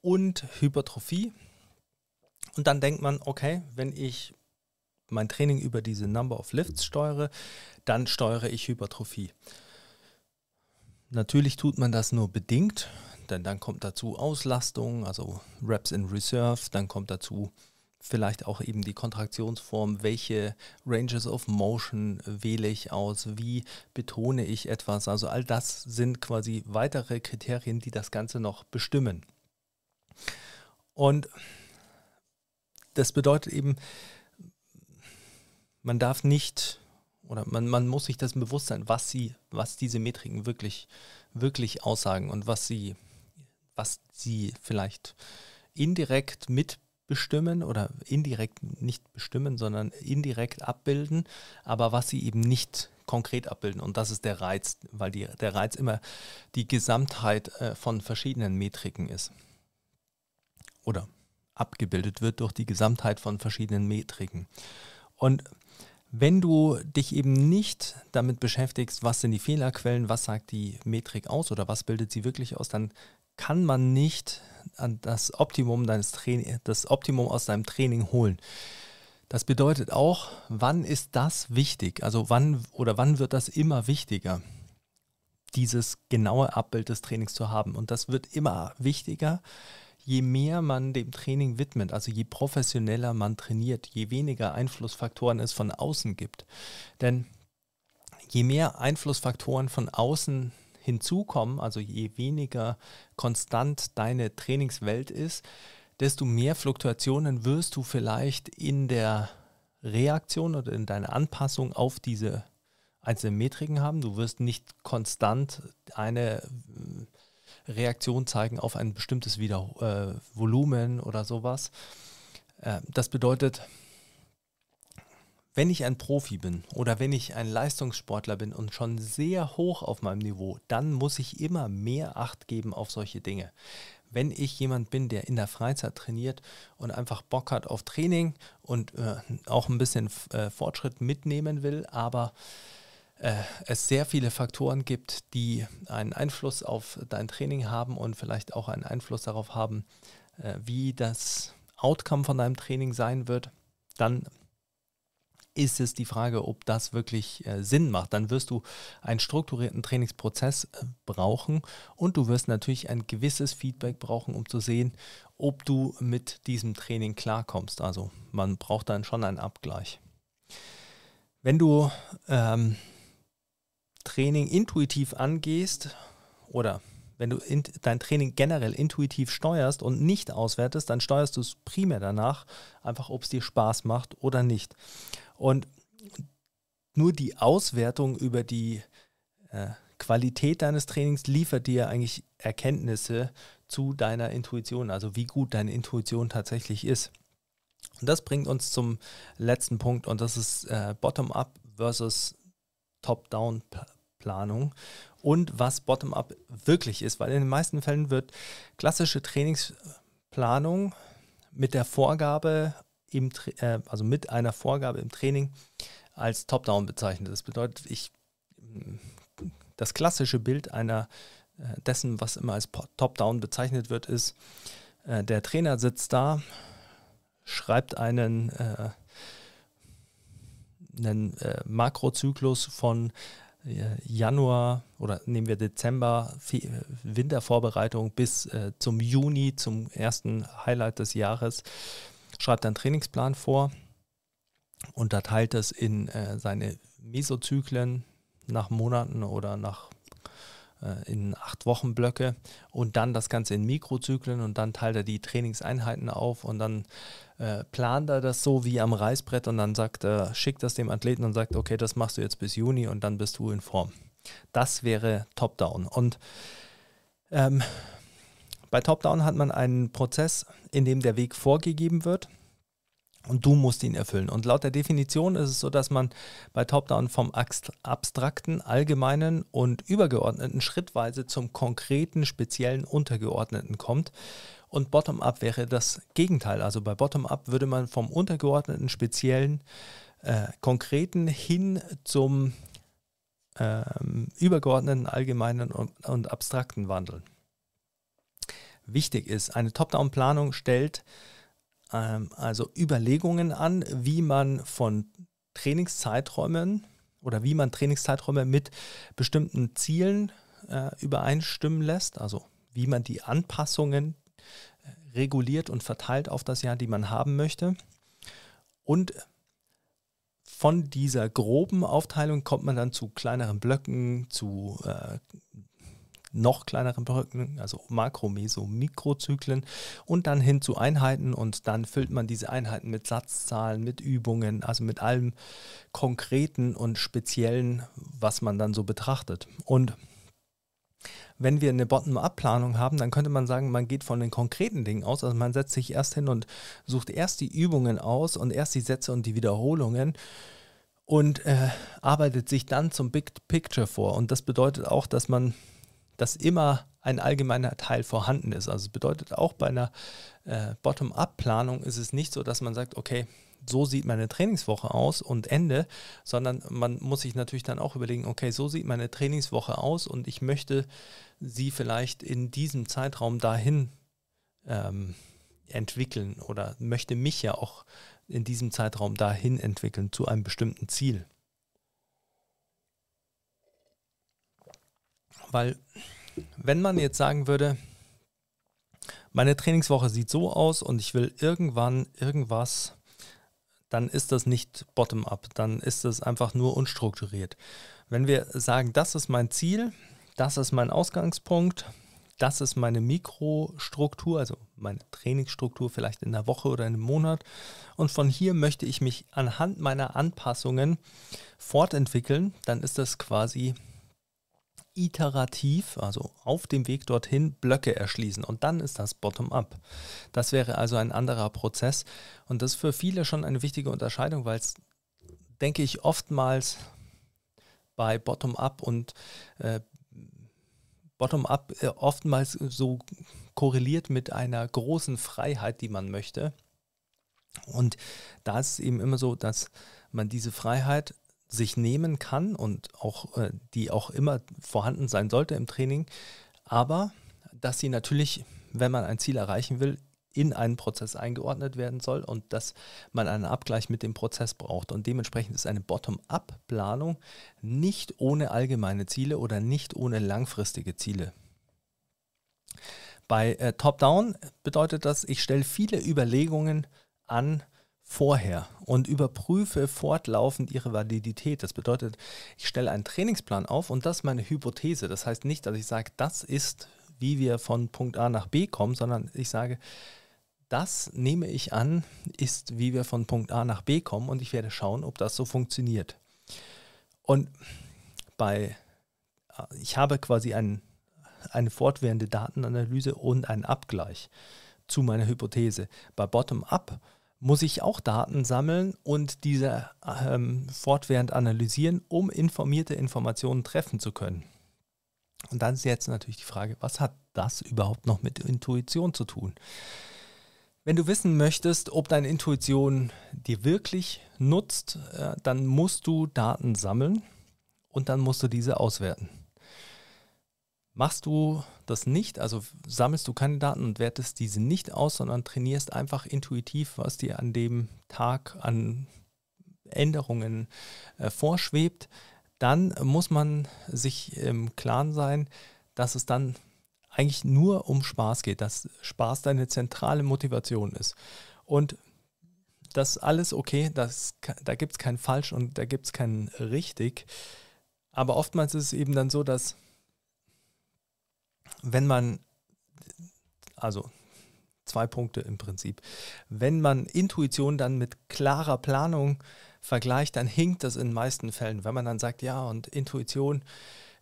und Hypertrophie. Und dann denkt man, okay, wenn ich mein Training über diese Number of Lifts steuere, dann steuere ich Hypertrophie. Natürlich tut man das nur bedingt, denn dann kommt dazu Auslastung, also Reps in Reserve, dann kommt dazu vielleicht auch eben die Kontraktionsform, welche Ranges of Motion wähle ich aus, wie betone ich etwas. Also all das sind quasi weitere Kriterien, die das Ganze noch bestimmen. Und das bedeutet eben, man darf nicht oder man, man muss sich das bewusst sein, was sie, was diese Metriken wirklich, wirklich aussagen und was sie, was sie vielleicht indirekt mitbestimmen oder indirekt nicht bestimmen, sondern indirekt abbilden, aber was sie eben nicht konkret abbilden. Und das ist der Reiz, weil die, der Reiz immer die Gesamtheit äh, von verschiedenen Metriken ist. Oder abgebildet wird durch die Gesamtheit von verschiedenen Metriken. Und wenn du dich eben nicht damit beschäftigst, was sind die Fehlerquellen, was sagt die Metrik aus oder was bildet sie wirklich aus, dann kann man nicht an das Optimum deines das Optimum aus deinem Training holen. Das bedeutet auch, wann ist das wichtig? Also wann oder wann wird das immer wichtiger, dieses genaue Abbild des Trainings zu haben? Und das wird immer wichtiger, je mehr man dem Training widmet, also je professioneller man trainiert, je weniger Einflussfaktoren es von außen gibt. Denn je mehr Einflussfaktoren von außen hinzukommen, also je weniger konstant deine Trainingswelt ist, desto mehr Fluktuationen wirst du vielleicht in der Reaktion oder in deiner Anpassung auf diese einzelnen Metriken haben. Du wirst nicht konstant eine Reaktion zeigen auf ein bestimmtes Wieder äh, Volumen oder sowas. Äh, das bedeutet, wenn ich ein Profi bin oder wenn ich ein Leistungssportler bin und schon sehr hoch auf meinem Niveau, dann muss ich immer mehr Acht geben auf solche Dinge. Wenn ich jemand bin, der in der Freizeit trainiert und einfach Bock hat auf Training und äh, auch ein bisschen äh, Fortschritt mitnehmen will, aber äh, es sehr viele Faktoren gibt, die einen Einfluss auf dein Training haben und vielleicht auch einen Einfluss darauf haben, äh, wie das Outcome von deinem Training sein wird, dann ist es die Frage, ob das wirklich äh, Sinn macht. Dann wirst du einen strukturierten Trainingsprozess äh, brauchen und du wirst natürlich ein gewisses Feedback brauchen, um zu sehen, ob du mit diesem Training klarkommst. Also man braucht dann schon einen Abgleich. Wenn du ähm, Training intuitiv angehst oder wenn du in, dein Training generell intuitiv steuerst und nicht auswertest, dann steuerst du es primär danach, einfach ob es dir Spaß macht oder nicht. Und nur die Auswertung über die äh, Qualität deines Trainings liefert dir eigentlich Erkenntnisse zu deiner Intuition, also wie gut deine Intuition tatsächlich ist. Und das bringt uns zum letzten Punkt und das ist äh, Bottom-up versus Top-down-Planung und was Bottom-up wirklich ist, weil in den meisten Fällen wird klassische Trainingsplanung mit der Vorgabe im, äh, also mit einer Vorgabe im Training als Top-Down bezeichnet. Das bedeutet, ich das klassische Bild einer äh, dessen, was immer als Top-Down bezeichnet wird, ist, äh, der Trainer sitzt da, schreibt einen, äh, einen äh, Makrozyklus von äh, Januar oder nehmen wir Dezember, Wintervorbereitung bis äh, zum Juni, zum ersten Highlight des Jahres schreibt einen Trainingsplan vor, unterteilt es in äh, seine Mesozyklen nach Monaten oder nach äh, in acht Wochen Blöcke und dann das Ganze in Mikrozyklen und dann teilt er die Trainingseinheiten auf und dann äh, plant er das so wie am Reißbrett und dann sagt er, schickt das dem Athleten und sagt, okay, das machst du jetzt bis Juni und dann bist du in Form. Das wäre Top-Down. Und ähm, bei Top-Down hat man einen Prozess, in dem der Weg vorgegeben wird und du musst ihn erfüllen. Und laut der Definition ist es so, dass man bei Top-Down vom abstrakten, allgemeinen und übergeordneten schrittweise zum konkreten, speziellen, untergeordneten kommt. Und Bottom-up wäre das Gegenteil. Also bei Bottom-up würde man vom untergeordneten, speziellen, äh, konkreten hin zum ähm, übergeordneten, allgemeinen und, und abstrakten wandeln wichtig ist. Eine Top-Down-Planung stellt ähm, also Überlegungen an, wie man von Trainingszeiträumen oder wie man Trainingszeiträume mit bestimmten Zielen äh, übereinstimmen lässt, also wie man die Anpassungen äh, reguliert und verteilt auf das Jahr, die man haben möchte. Und von dieser groben Aufteilung kommt man dann zu kleineren Blöcken, zu äh, noch kleineren Blöcken, also Makro-, Meso-, Mikrozyklen und dann hin zu Einheiten und dann füllt man diese Einheiten mit Satzzahlen, mit Übungen, also mit allem Konkreten und Speziellen, was man dann so betrachtet. Und wenn wir eine Bottom-up-Planung haben, dann könnte man sagen, man geht von den konkreten Dingen aus. Also man setzt sich erst hin und sucht erst die Übungen aus und erst die Sätze und die Wiederholungen und äh, arbeitet sich dann zum Big Picture vor. Und das bedeutet auch, dass man dass immer ein allgemeiner Teil vorhanden ist. Also bedeutet auch bei einer äh, Bottom-up-Planung ist es nicht so, dass man sagt, okay, so sieht meine Trainingswoche aus und Ende, sondern man muss sich natürlich dann auch überlegen, okay, so sieht meine Trainingswoche aus und ich möchte sie vielleicht in diesem Zeitraum dahin ähm, entwickeln oder möchte mich ja auch in diesem Zeitraum dahin entwickeln zu einem bestimmten Ziel. Weil wenn man jetzt sagen würde, meine Trainingswoche sieht so aus und ich will irgendwann irgendwas, dann ist das nicht bottom-up, dann ist das einfach nur unstrukturiert. Wenn wir sagen, das ist mein Ziel, das ist mein Ausgangspunkt, das ist meine Mikrostruktur, also meine Trainingsstruktur vielleicht in der Woche oder in einem Monat. Und von hier möchte ich mich anhand meiner Anpassungen fortentwickeln. Dann ist das quasi iterativ, also auf dem Weg dorthin, Blöcke erschließen. Und dann ist das Bottom-up. Das wäre also ein anderer Prozess. Und das ist für viele schon eine wichtige Unterscheidung, weil es, denke ich, oftmals bei Bottom-up und äh, Bottom-up äh, oftmals so korreliert mit einer großen Freiheit, die man möchte. Und da ist es eben immer so, dass man diese Freiheit sich nehmen kann und auch äh, die auch immer vorhanden sein sollte im Training, aber dass sie natürlich, wenn man ein Ziel erreichen will, in einen Prozess eingeordnet werden soll und dass man einen Abgleich mit dem Prozess braucht. Und dementsprechend ist eine Bottom-up-Planung nicht ohne allgemeine Ziele oder nicht ohne langfristige Ziele. Bei äh, Top-Down bedeutet das, ich stelle viele Überlegungen an vorher und überprüfe fortlaufend ihre Validität. Das bedeutet, ich stelle einen Trainingsplan auf und das ist meine Hypothese. Das heißt nicht, dass ich sage, das ist, wie wir von Punkt A nach B kommen, sondern ich sage, das nehme ich an, ist, wie wir von Punkt A nach B kommen und ich werde schauen, ob das so funktioniert. Und bei, ich habe quasi ein, eine fortwährende Datenanalyse und einen Abgleich zu meiner Hypothese. Bei Bottom-up muss ich auch Daten sammeln und diese ähm, fortwährend analysieren, um informierte Informationen treffen zu können. Und dann ist jetzt natürlich die Frage, was hat das überhaupt noch mit Intuition zu tun? Wenn du wissen möchtest, ob deine Intuition dir wirklich nutzt, äh, dann musst du Daten sammeln und dann musst du diese auswerten. Machst du das nicht, also sammelst du keine Daten und wertest diese nicht aus, sondern trainierst einfach intuitiv, was dir an dem Tag an Änderungen äh, vorschwebt, dann muss man sich im Klaren sein, dass es dann eigentlich nur um Spaß geht, dass Spaß deine zentrale Motivation ist. Und das alles okay, das, da gibt es kein Falsch und da gibt es kein Richtig. Aber oftmals ist es eben dann so, dass wenn man, also zwei Punkte im Prinzip, wenn man Intuition dann mit klarer Planung vergleicht, dann hinkt das in den meisten Fällen. Wenn man dann sagt, ja, und Intuition,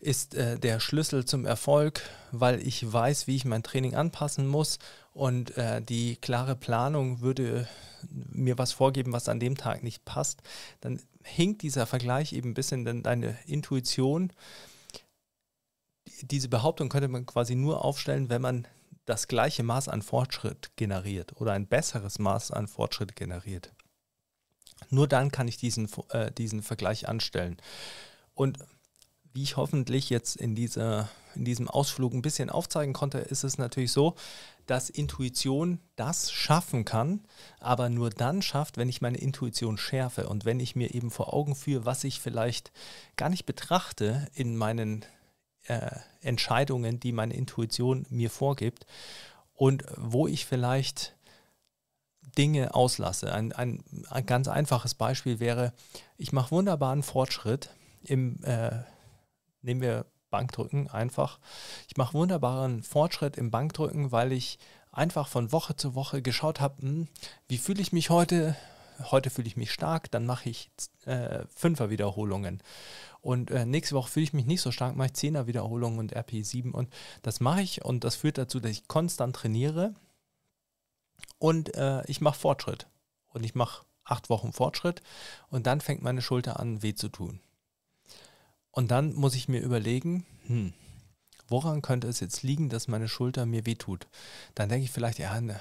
ist äh, der Schlüssel zum Erfolg, weil ich weiß, wie ich mein Training anpassen muss und äh, die klare Planung würde mir was vorgeben, was an dem Tag nicht passt, dann hinkt dieser Vergleich eben ein bisschen, denn deine Intuition, diese Behauptung könnte man quasi nur aufstellen, wenn man das gleiche Maß an Fortschritt generiert oder ein besseres Maß an Fortschritt generiert. Nur dann kann ich diesen, äh, diesen Vergleich anstellen. Und wie ich hoffentlich jetzt in, dieser, in diesem Ausflug ein bisschen aufzeigen konnte, ist es natürlich so, dass Intuition das schaffen kann, aber nur dann schafft, wenn ich meine Intuition schärfe und wenn ich mir eben vor Augen führe, was ich vielleicht gar nicht betrachte in meinen äh, Entscheidungen, die meine Intuition mir vorgibt und wo ich vielleicht Dinge auslasse. Ein, ein, ein ganz einfaches Beispiel wäre, ich mache wunderbaren Fortschritt im äh, nehmen wir Bankdrücken einfach. Ich mache wunderbaren Fortschritt im Bankdrücken, weil ich einfach von Woche zu Woche geschaut habe, hm, wie fühle ich mich heute? Heute fühle ich mich stark, dann mache ich äh, Fünfer Wiederholungen. Und äh, nächste Woche fühle ich mich nicht so stark, mache ich Zehner Wiederholungen und RP7. Und das mache ich und das führt dazu, dass ich konstant trainiere und äh, ich mache Fortschritt. Und ich mache acht Wochen Fortschritt und dann fängt meine Schulter an, weh zu tun. Und dann muss ich mir überlegen, hm, woran könnte es jetzt liegen, dass meine Schulter mir wehtut? Dann denke ich vielleicht, ja, der,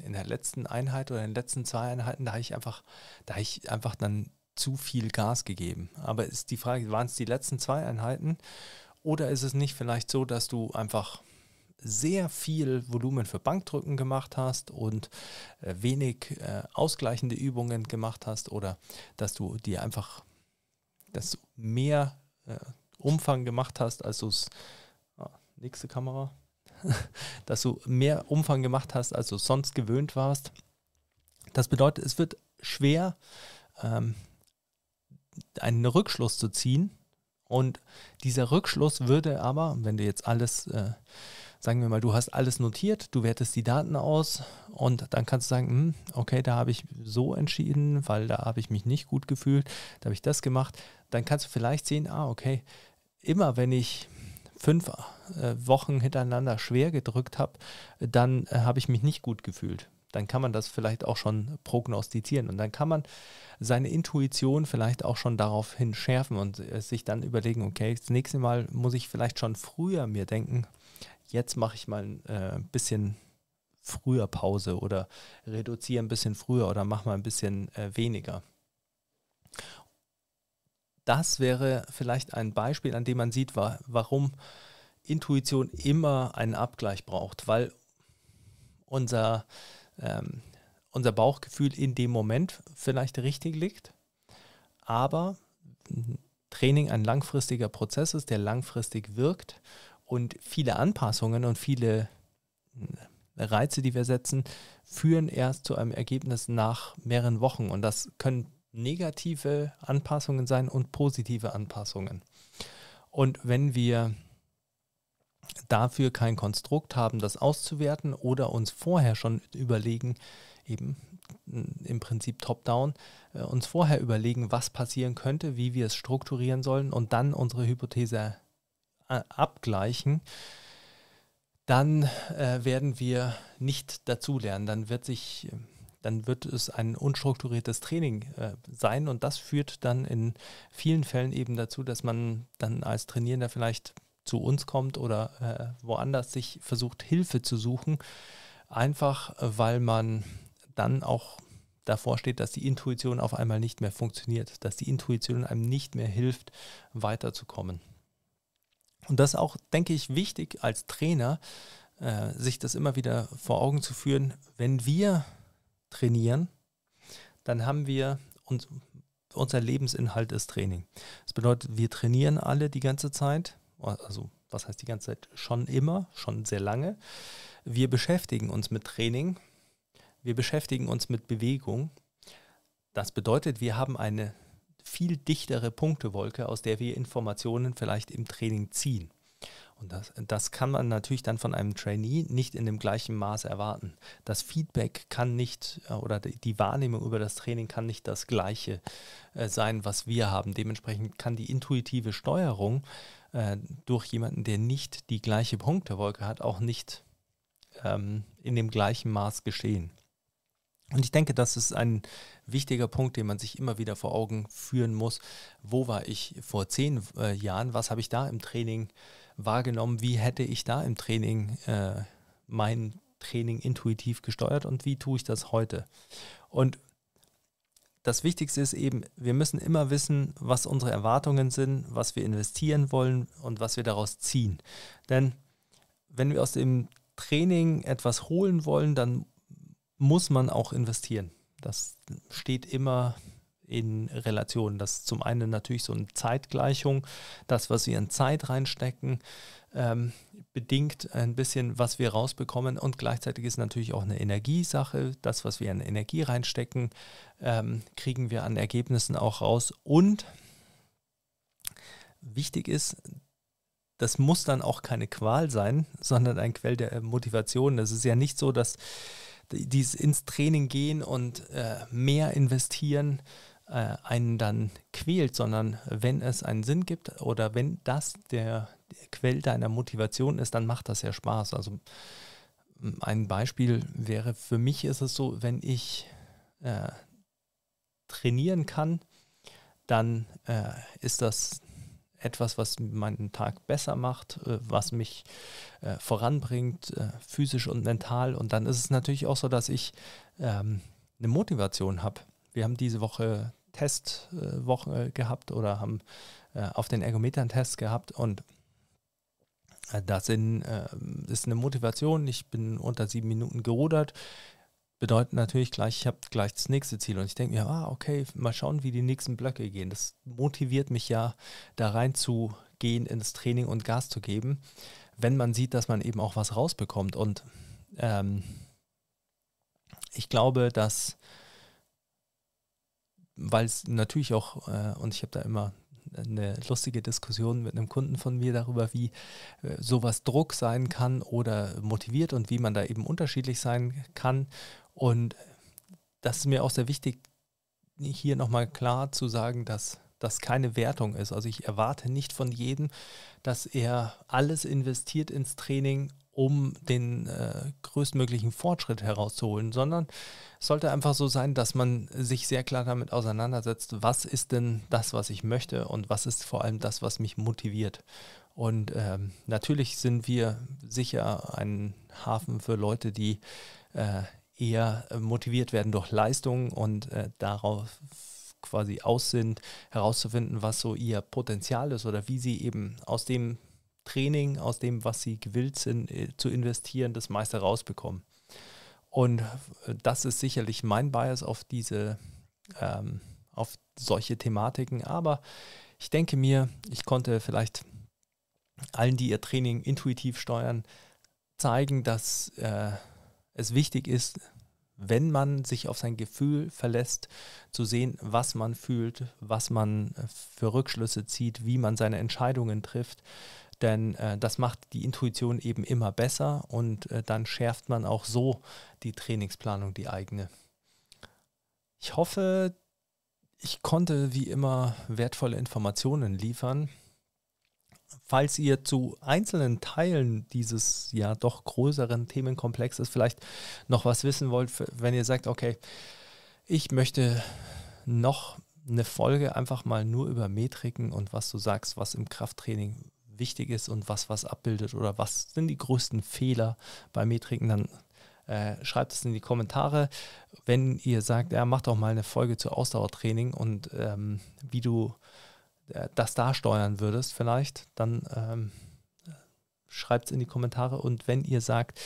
in der letzten Einheit oder in den letzten zwei Einheiten, da habe ich einfach, da habe ich einfach dann zu viel Gas gegeben. Aber ist die Frage, waren es die letzten zwei Einheiten oder ist es nicht vielleicht so, dass du einfach sehr viel Volumen für Bankdrücken gemacht hast und äh, wenig äh, ausgleichende Übungen gemacht hast oder dass du dir einfach dass du mehr äh, Umfang gemacht hast, als du es. Ah, nächste Kamera. dass du mehr Umfang gemacht hast, als du sonst gewöhnt warst. Das bedeutet, es wird schwer, ähm, einen Rückschluss zu ziehen. Und dieser Rückschluss würde aber, wenn du jetzt alles, äh, sagen wir mal, du hast alles notiert, du wertest die Daten aus und dann kannst du sagen, hm, okay, da habe ich so entschieden, weil da habe ich mich nicht gut gefühlt, da habe ich das gemacht. Dann kannst du vielleicht sehen, ah, okay, immer wenn ich fünf äh, Wochen hintereinander schwer gedrückt habe, dann äh, habe ich mich nicht gut gefühlt dann kann man das vielleicht auch schon prognostizieren und dann kann man seine Intuition vielleicht auch schon daraufhin schärfen und äh, sich dann überlegen, okay, das nächste Mal muss ich vielleicht schon früher mir denken, jetzt mache ich mal ein äh, bisschen früher Pause oder reduziere ein bisschen früher oder mache mal ein bisschen äh, weniger. Das wäre vielleicht ein Beispiel, an dem man sieht, wa warum Intuition immer einen Abgleich braucht, weil unser ähm, unser Bauchgefühl in dem Moment vielleicht richtig liegt, aber Training ein langfristiger Prozess ist, der langfristig wirkt und viele Anpassungen und viele äh, Reize, die wir setzen, führen erst zu einem Ergebnis nach mehreren Wochen und das können negative Anpassungen sein und positive Anpassungen. Und wenn wir dafür kein Konstrukt haben, das auszuwerten oder uns vorher schon überlegen, eben im Prinzip top-down, äh, uns vorher überlegen, was passieren könnte, wie wir es strukturieren sollen und dann unsere Hypothese äh, abgleichen, dann äh, werden wir nicht dazulernen. Dann wird sich dann wird es ein unstrukturiertes Training äh, sein und das führt dann in vielen Fällen eben dazu, dass man dann als Trainierender vielleicht zu uns kommt oder äh, woanders sich versucht, Hilfe zu suchen, einfach weil man dann auch davor steht, dass die Intuition auf einmal nicht mehr funktioniert, dass die Intuition einem nicht mehr hilft, weiterzukommen. Und das ist auch, denke ich, wichtig als Trainer, äh, sich das immer wieder vor Augen zu führen. Wenn wir trainieren, dann haben wir uns, unser Lebensinhalt ist Training. Das bedeutet, wir trainieren alle die ganze Zeit also was heißt die ganze Zeit? Schon immer, schon sehr lange. Wir beschäftigen uns mit Training, wir beschäftigen uns mit Bewegung. Das bedeutet, wir haben eine viel dichtere Punktewolke, aus der wir Informationen vielleicht im Training ziehen. Und das, das kann man natürlich dann von einem Trainee nicht in dem gleichen Maß erwarten. Das Feedback kann nicht äh, oder die Wahrnehmung über das Training kann nicht das gleiche äh, sein, was wir haben. Dementsprechend kann die intuitive Steuerung äh, durch jemanden, der nicht die gleiche Punktewolke hat, auch nicht ähm, in dem gleichen Maß geschehen. Und ich denke, das ist ein wichtiger Punkt, den man sich immer wieder vor Augen führen muss. Wo war ich vor zehn äh, Jahren? Was habe ich da im Training wahrgenommen? Wie hätte ich da im Training äh, mein Training intuitiv gesteuert und wie tue ich das heute? Und das Wichtigste ist eben, wir müssen immer wissen, was unsere Erwartungen sind, was wir investieren wollen und was wir daraus ziehen. Denn wenn wir aus dem Training etwas holen wollen, dann muss man auch investieren. Das steht immer in Relation. Das ist zum einen natürlich so eine Zeitgleichung, das, was wir in Zeit reinstecken, ähm, bedingt ein bisschen, was wir rausbekommen und gleichzeitig ist natürlich auch eine Energiesache. Das, was wir in Energie reinstecken, ähm, kriegen wir an Ergebnissen auch raus. Und wichtig ist, das muss dann auch keine Qual sein, sondern ein Quell der Motivation. Es ist ja nicht so, dass dieses ins Training gehen und äh, mehr investieren äh, einen dann quält, sondern wenn es einen Sinn gibt oder wenn das der, der Quell deiner Motivation ist, dann macht das ja Spaß. Also ein Beispiel wäre, für mich ist es so, wenn ich äh, trainieren kann, dann äh, ist das etwas, was meinen Tag besser macht, äh, was mich äh, voranbringt, äh, physisch und mental. Und dann ist es natürlich auch so, dass ich ähm, eine Motivation habe. Wir haben diese Woche Testwoche äh, gehabt oder haben äh, auf den Ergometern Tests gehabt und äh, das ist eine Motivation. Ich bin unter sieben Minuten gerudert. Bedeutet natürlich gleich, ich habe gleich das nächste Ziel und ich denke mir, ah, okay, mal schauen, wie die nächsten Blöcke gehen. Das motiviert mich ja, da rein zu gehen ins Training und Gas zu geben. wenn man sieht, dass man eben auch was rausbekommt. Und ähm, ich glaube, dass, weil es natürlich auch, äh, und ich habe da immer eine lustige Diskussion mit einem Kunden von mir darüber, wie äh, sowas Druck sein kann oder motiviert und wie man da eben unterschiedlich sein kann. Und das ist mir auch sehr wichtig, hier nochmal klar zu sagen, dass das keine Wertung ist. Also ich erwarte nicht von jedem, dass er alles investiert ins Training, um den äh, größtmöglichen Fortschritt herauszuholen, sondern es sollte einfach so sein, dass man sich sehr klar damit auseinandersetzt, was ist denn das, was ich möchte und was ist vor allem das, was mich motiviert. Und ähm, natürlich sind wir sicher ein Hafen für Leute, die äh, eher motiviert werden durch Leistung und äh, darauf quasi aus sind, herauszufinden, was so ihr Potenzial ist oder wie sie eben aus dem Training, aus dem, was sie gewillt sind äh, zu investieren, das meiste rausbekommen. Und äh, das ist sicherlich mein Bias auf diese, ähm, auf solche Thematiken. Aber ich denke mir, ich konnte vielleicht allen, die ihr Training intuitiv steuern, zeigen, dass äh, es wichtig ist, wenn man sich auf sein Gefühl verlässt, zu sehen, was man fühlt, was man äh, für Rückschlüsse zieht, wie man seine Entscheidungen trifft. Denn äh, das macht die Intuition eben immer besser und äh, dann schärft man auch so die Trainingsplanung, die eigene. Ich hoffe, ich konnte wie immer wertvolle Informationen liefern. Falls ihr zu einzelnen Teilen dieses ja doch größeren Themenkomplexes vielleicht noch was wissen wollt, wenn ihr sagt, okay, ich möchte noch eine Folge einfach mal nur über Metriken und was du sagst, was im Krafttraining wichtig ist und was was abbildet oder was sind die größten Fehler bei Metriken, dann äh, schreibt es in die Kommentare. Wenn ihr sagt, ja, macht doch mal eine Folge zu Ausdauertraining und ähm, wie du äh, das da steuern würdest, vielleicht, dann ähm, schreibt es in die Kommentare. Und wenn ihr sagt,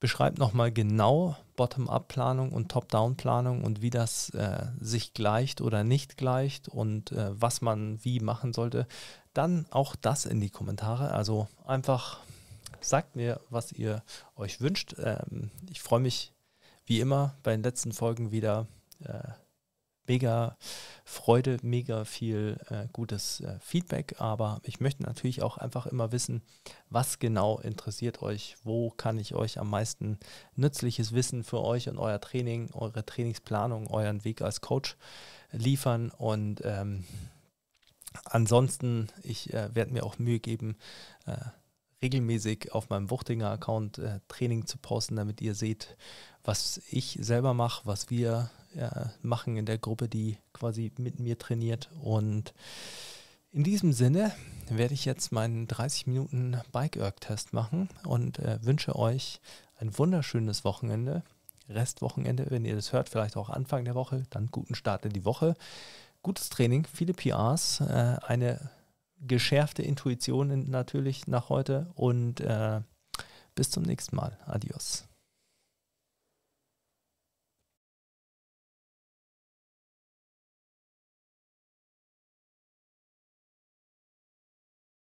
beschreibt nochmal genau Bottom-up-Planung und Top-down-Planung und wie das äh, sich gleicht oder nicht gleicht und äh, was man wie machen sollte, dann auch das in die Kommentare. Also einfach sagt mir, was ihr euch wünscht. Ähm, ich freue mich wie immer bei den letzten Folgen wieder. Äh, mega Freude, mega viel äh, gutes äh, Feedback, aber ich möchte natürlich auch einfach immer wissen, was genau interessiert euch, wo kann ich euch am meisten nützliches Wissen für euch und euer Training, eure Trainingsplanung, euren Weg als Coach liefern? Und ähm, ansonsten, ich äh, werde mir auch Mühe geben, äh, regelmäßig auf meinem Wuchtinger-Account äh, Training zu posten, damit ihr seht, was ich selber mache, was wir äh, machen in der Gruppe, die quasi mit mir trainiert. Und in diesem Sinne werde ich jetzt meinen 30 Minuten Bike-Erg-Test machen und äh, wünsche euch ein wunderschönes Wochenende. Restwochenende, wenn ihr das hört, vielleicht auch Anfang der Woche, dann guten Start in die Woche. Gutes Training, viele PRs, äh, eine geschärfte Intuition natürlich nach heute und äh, bis zum nächsten Mal. Adios.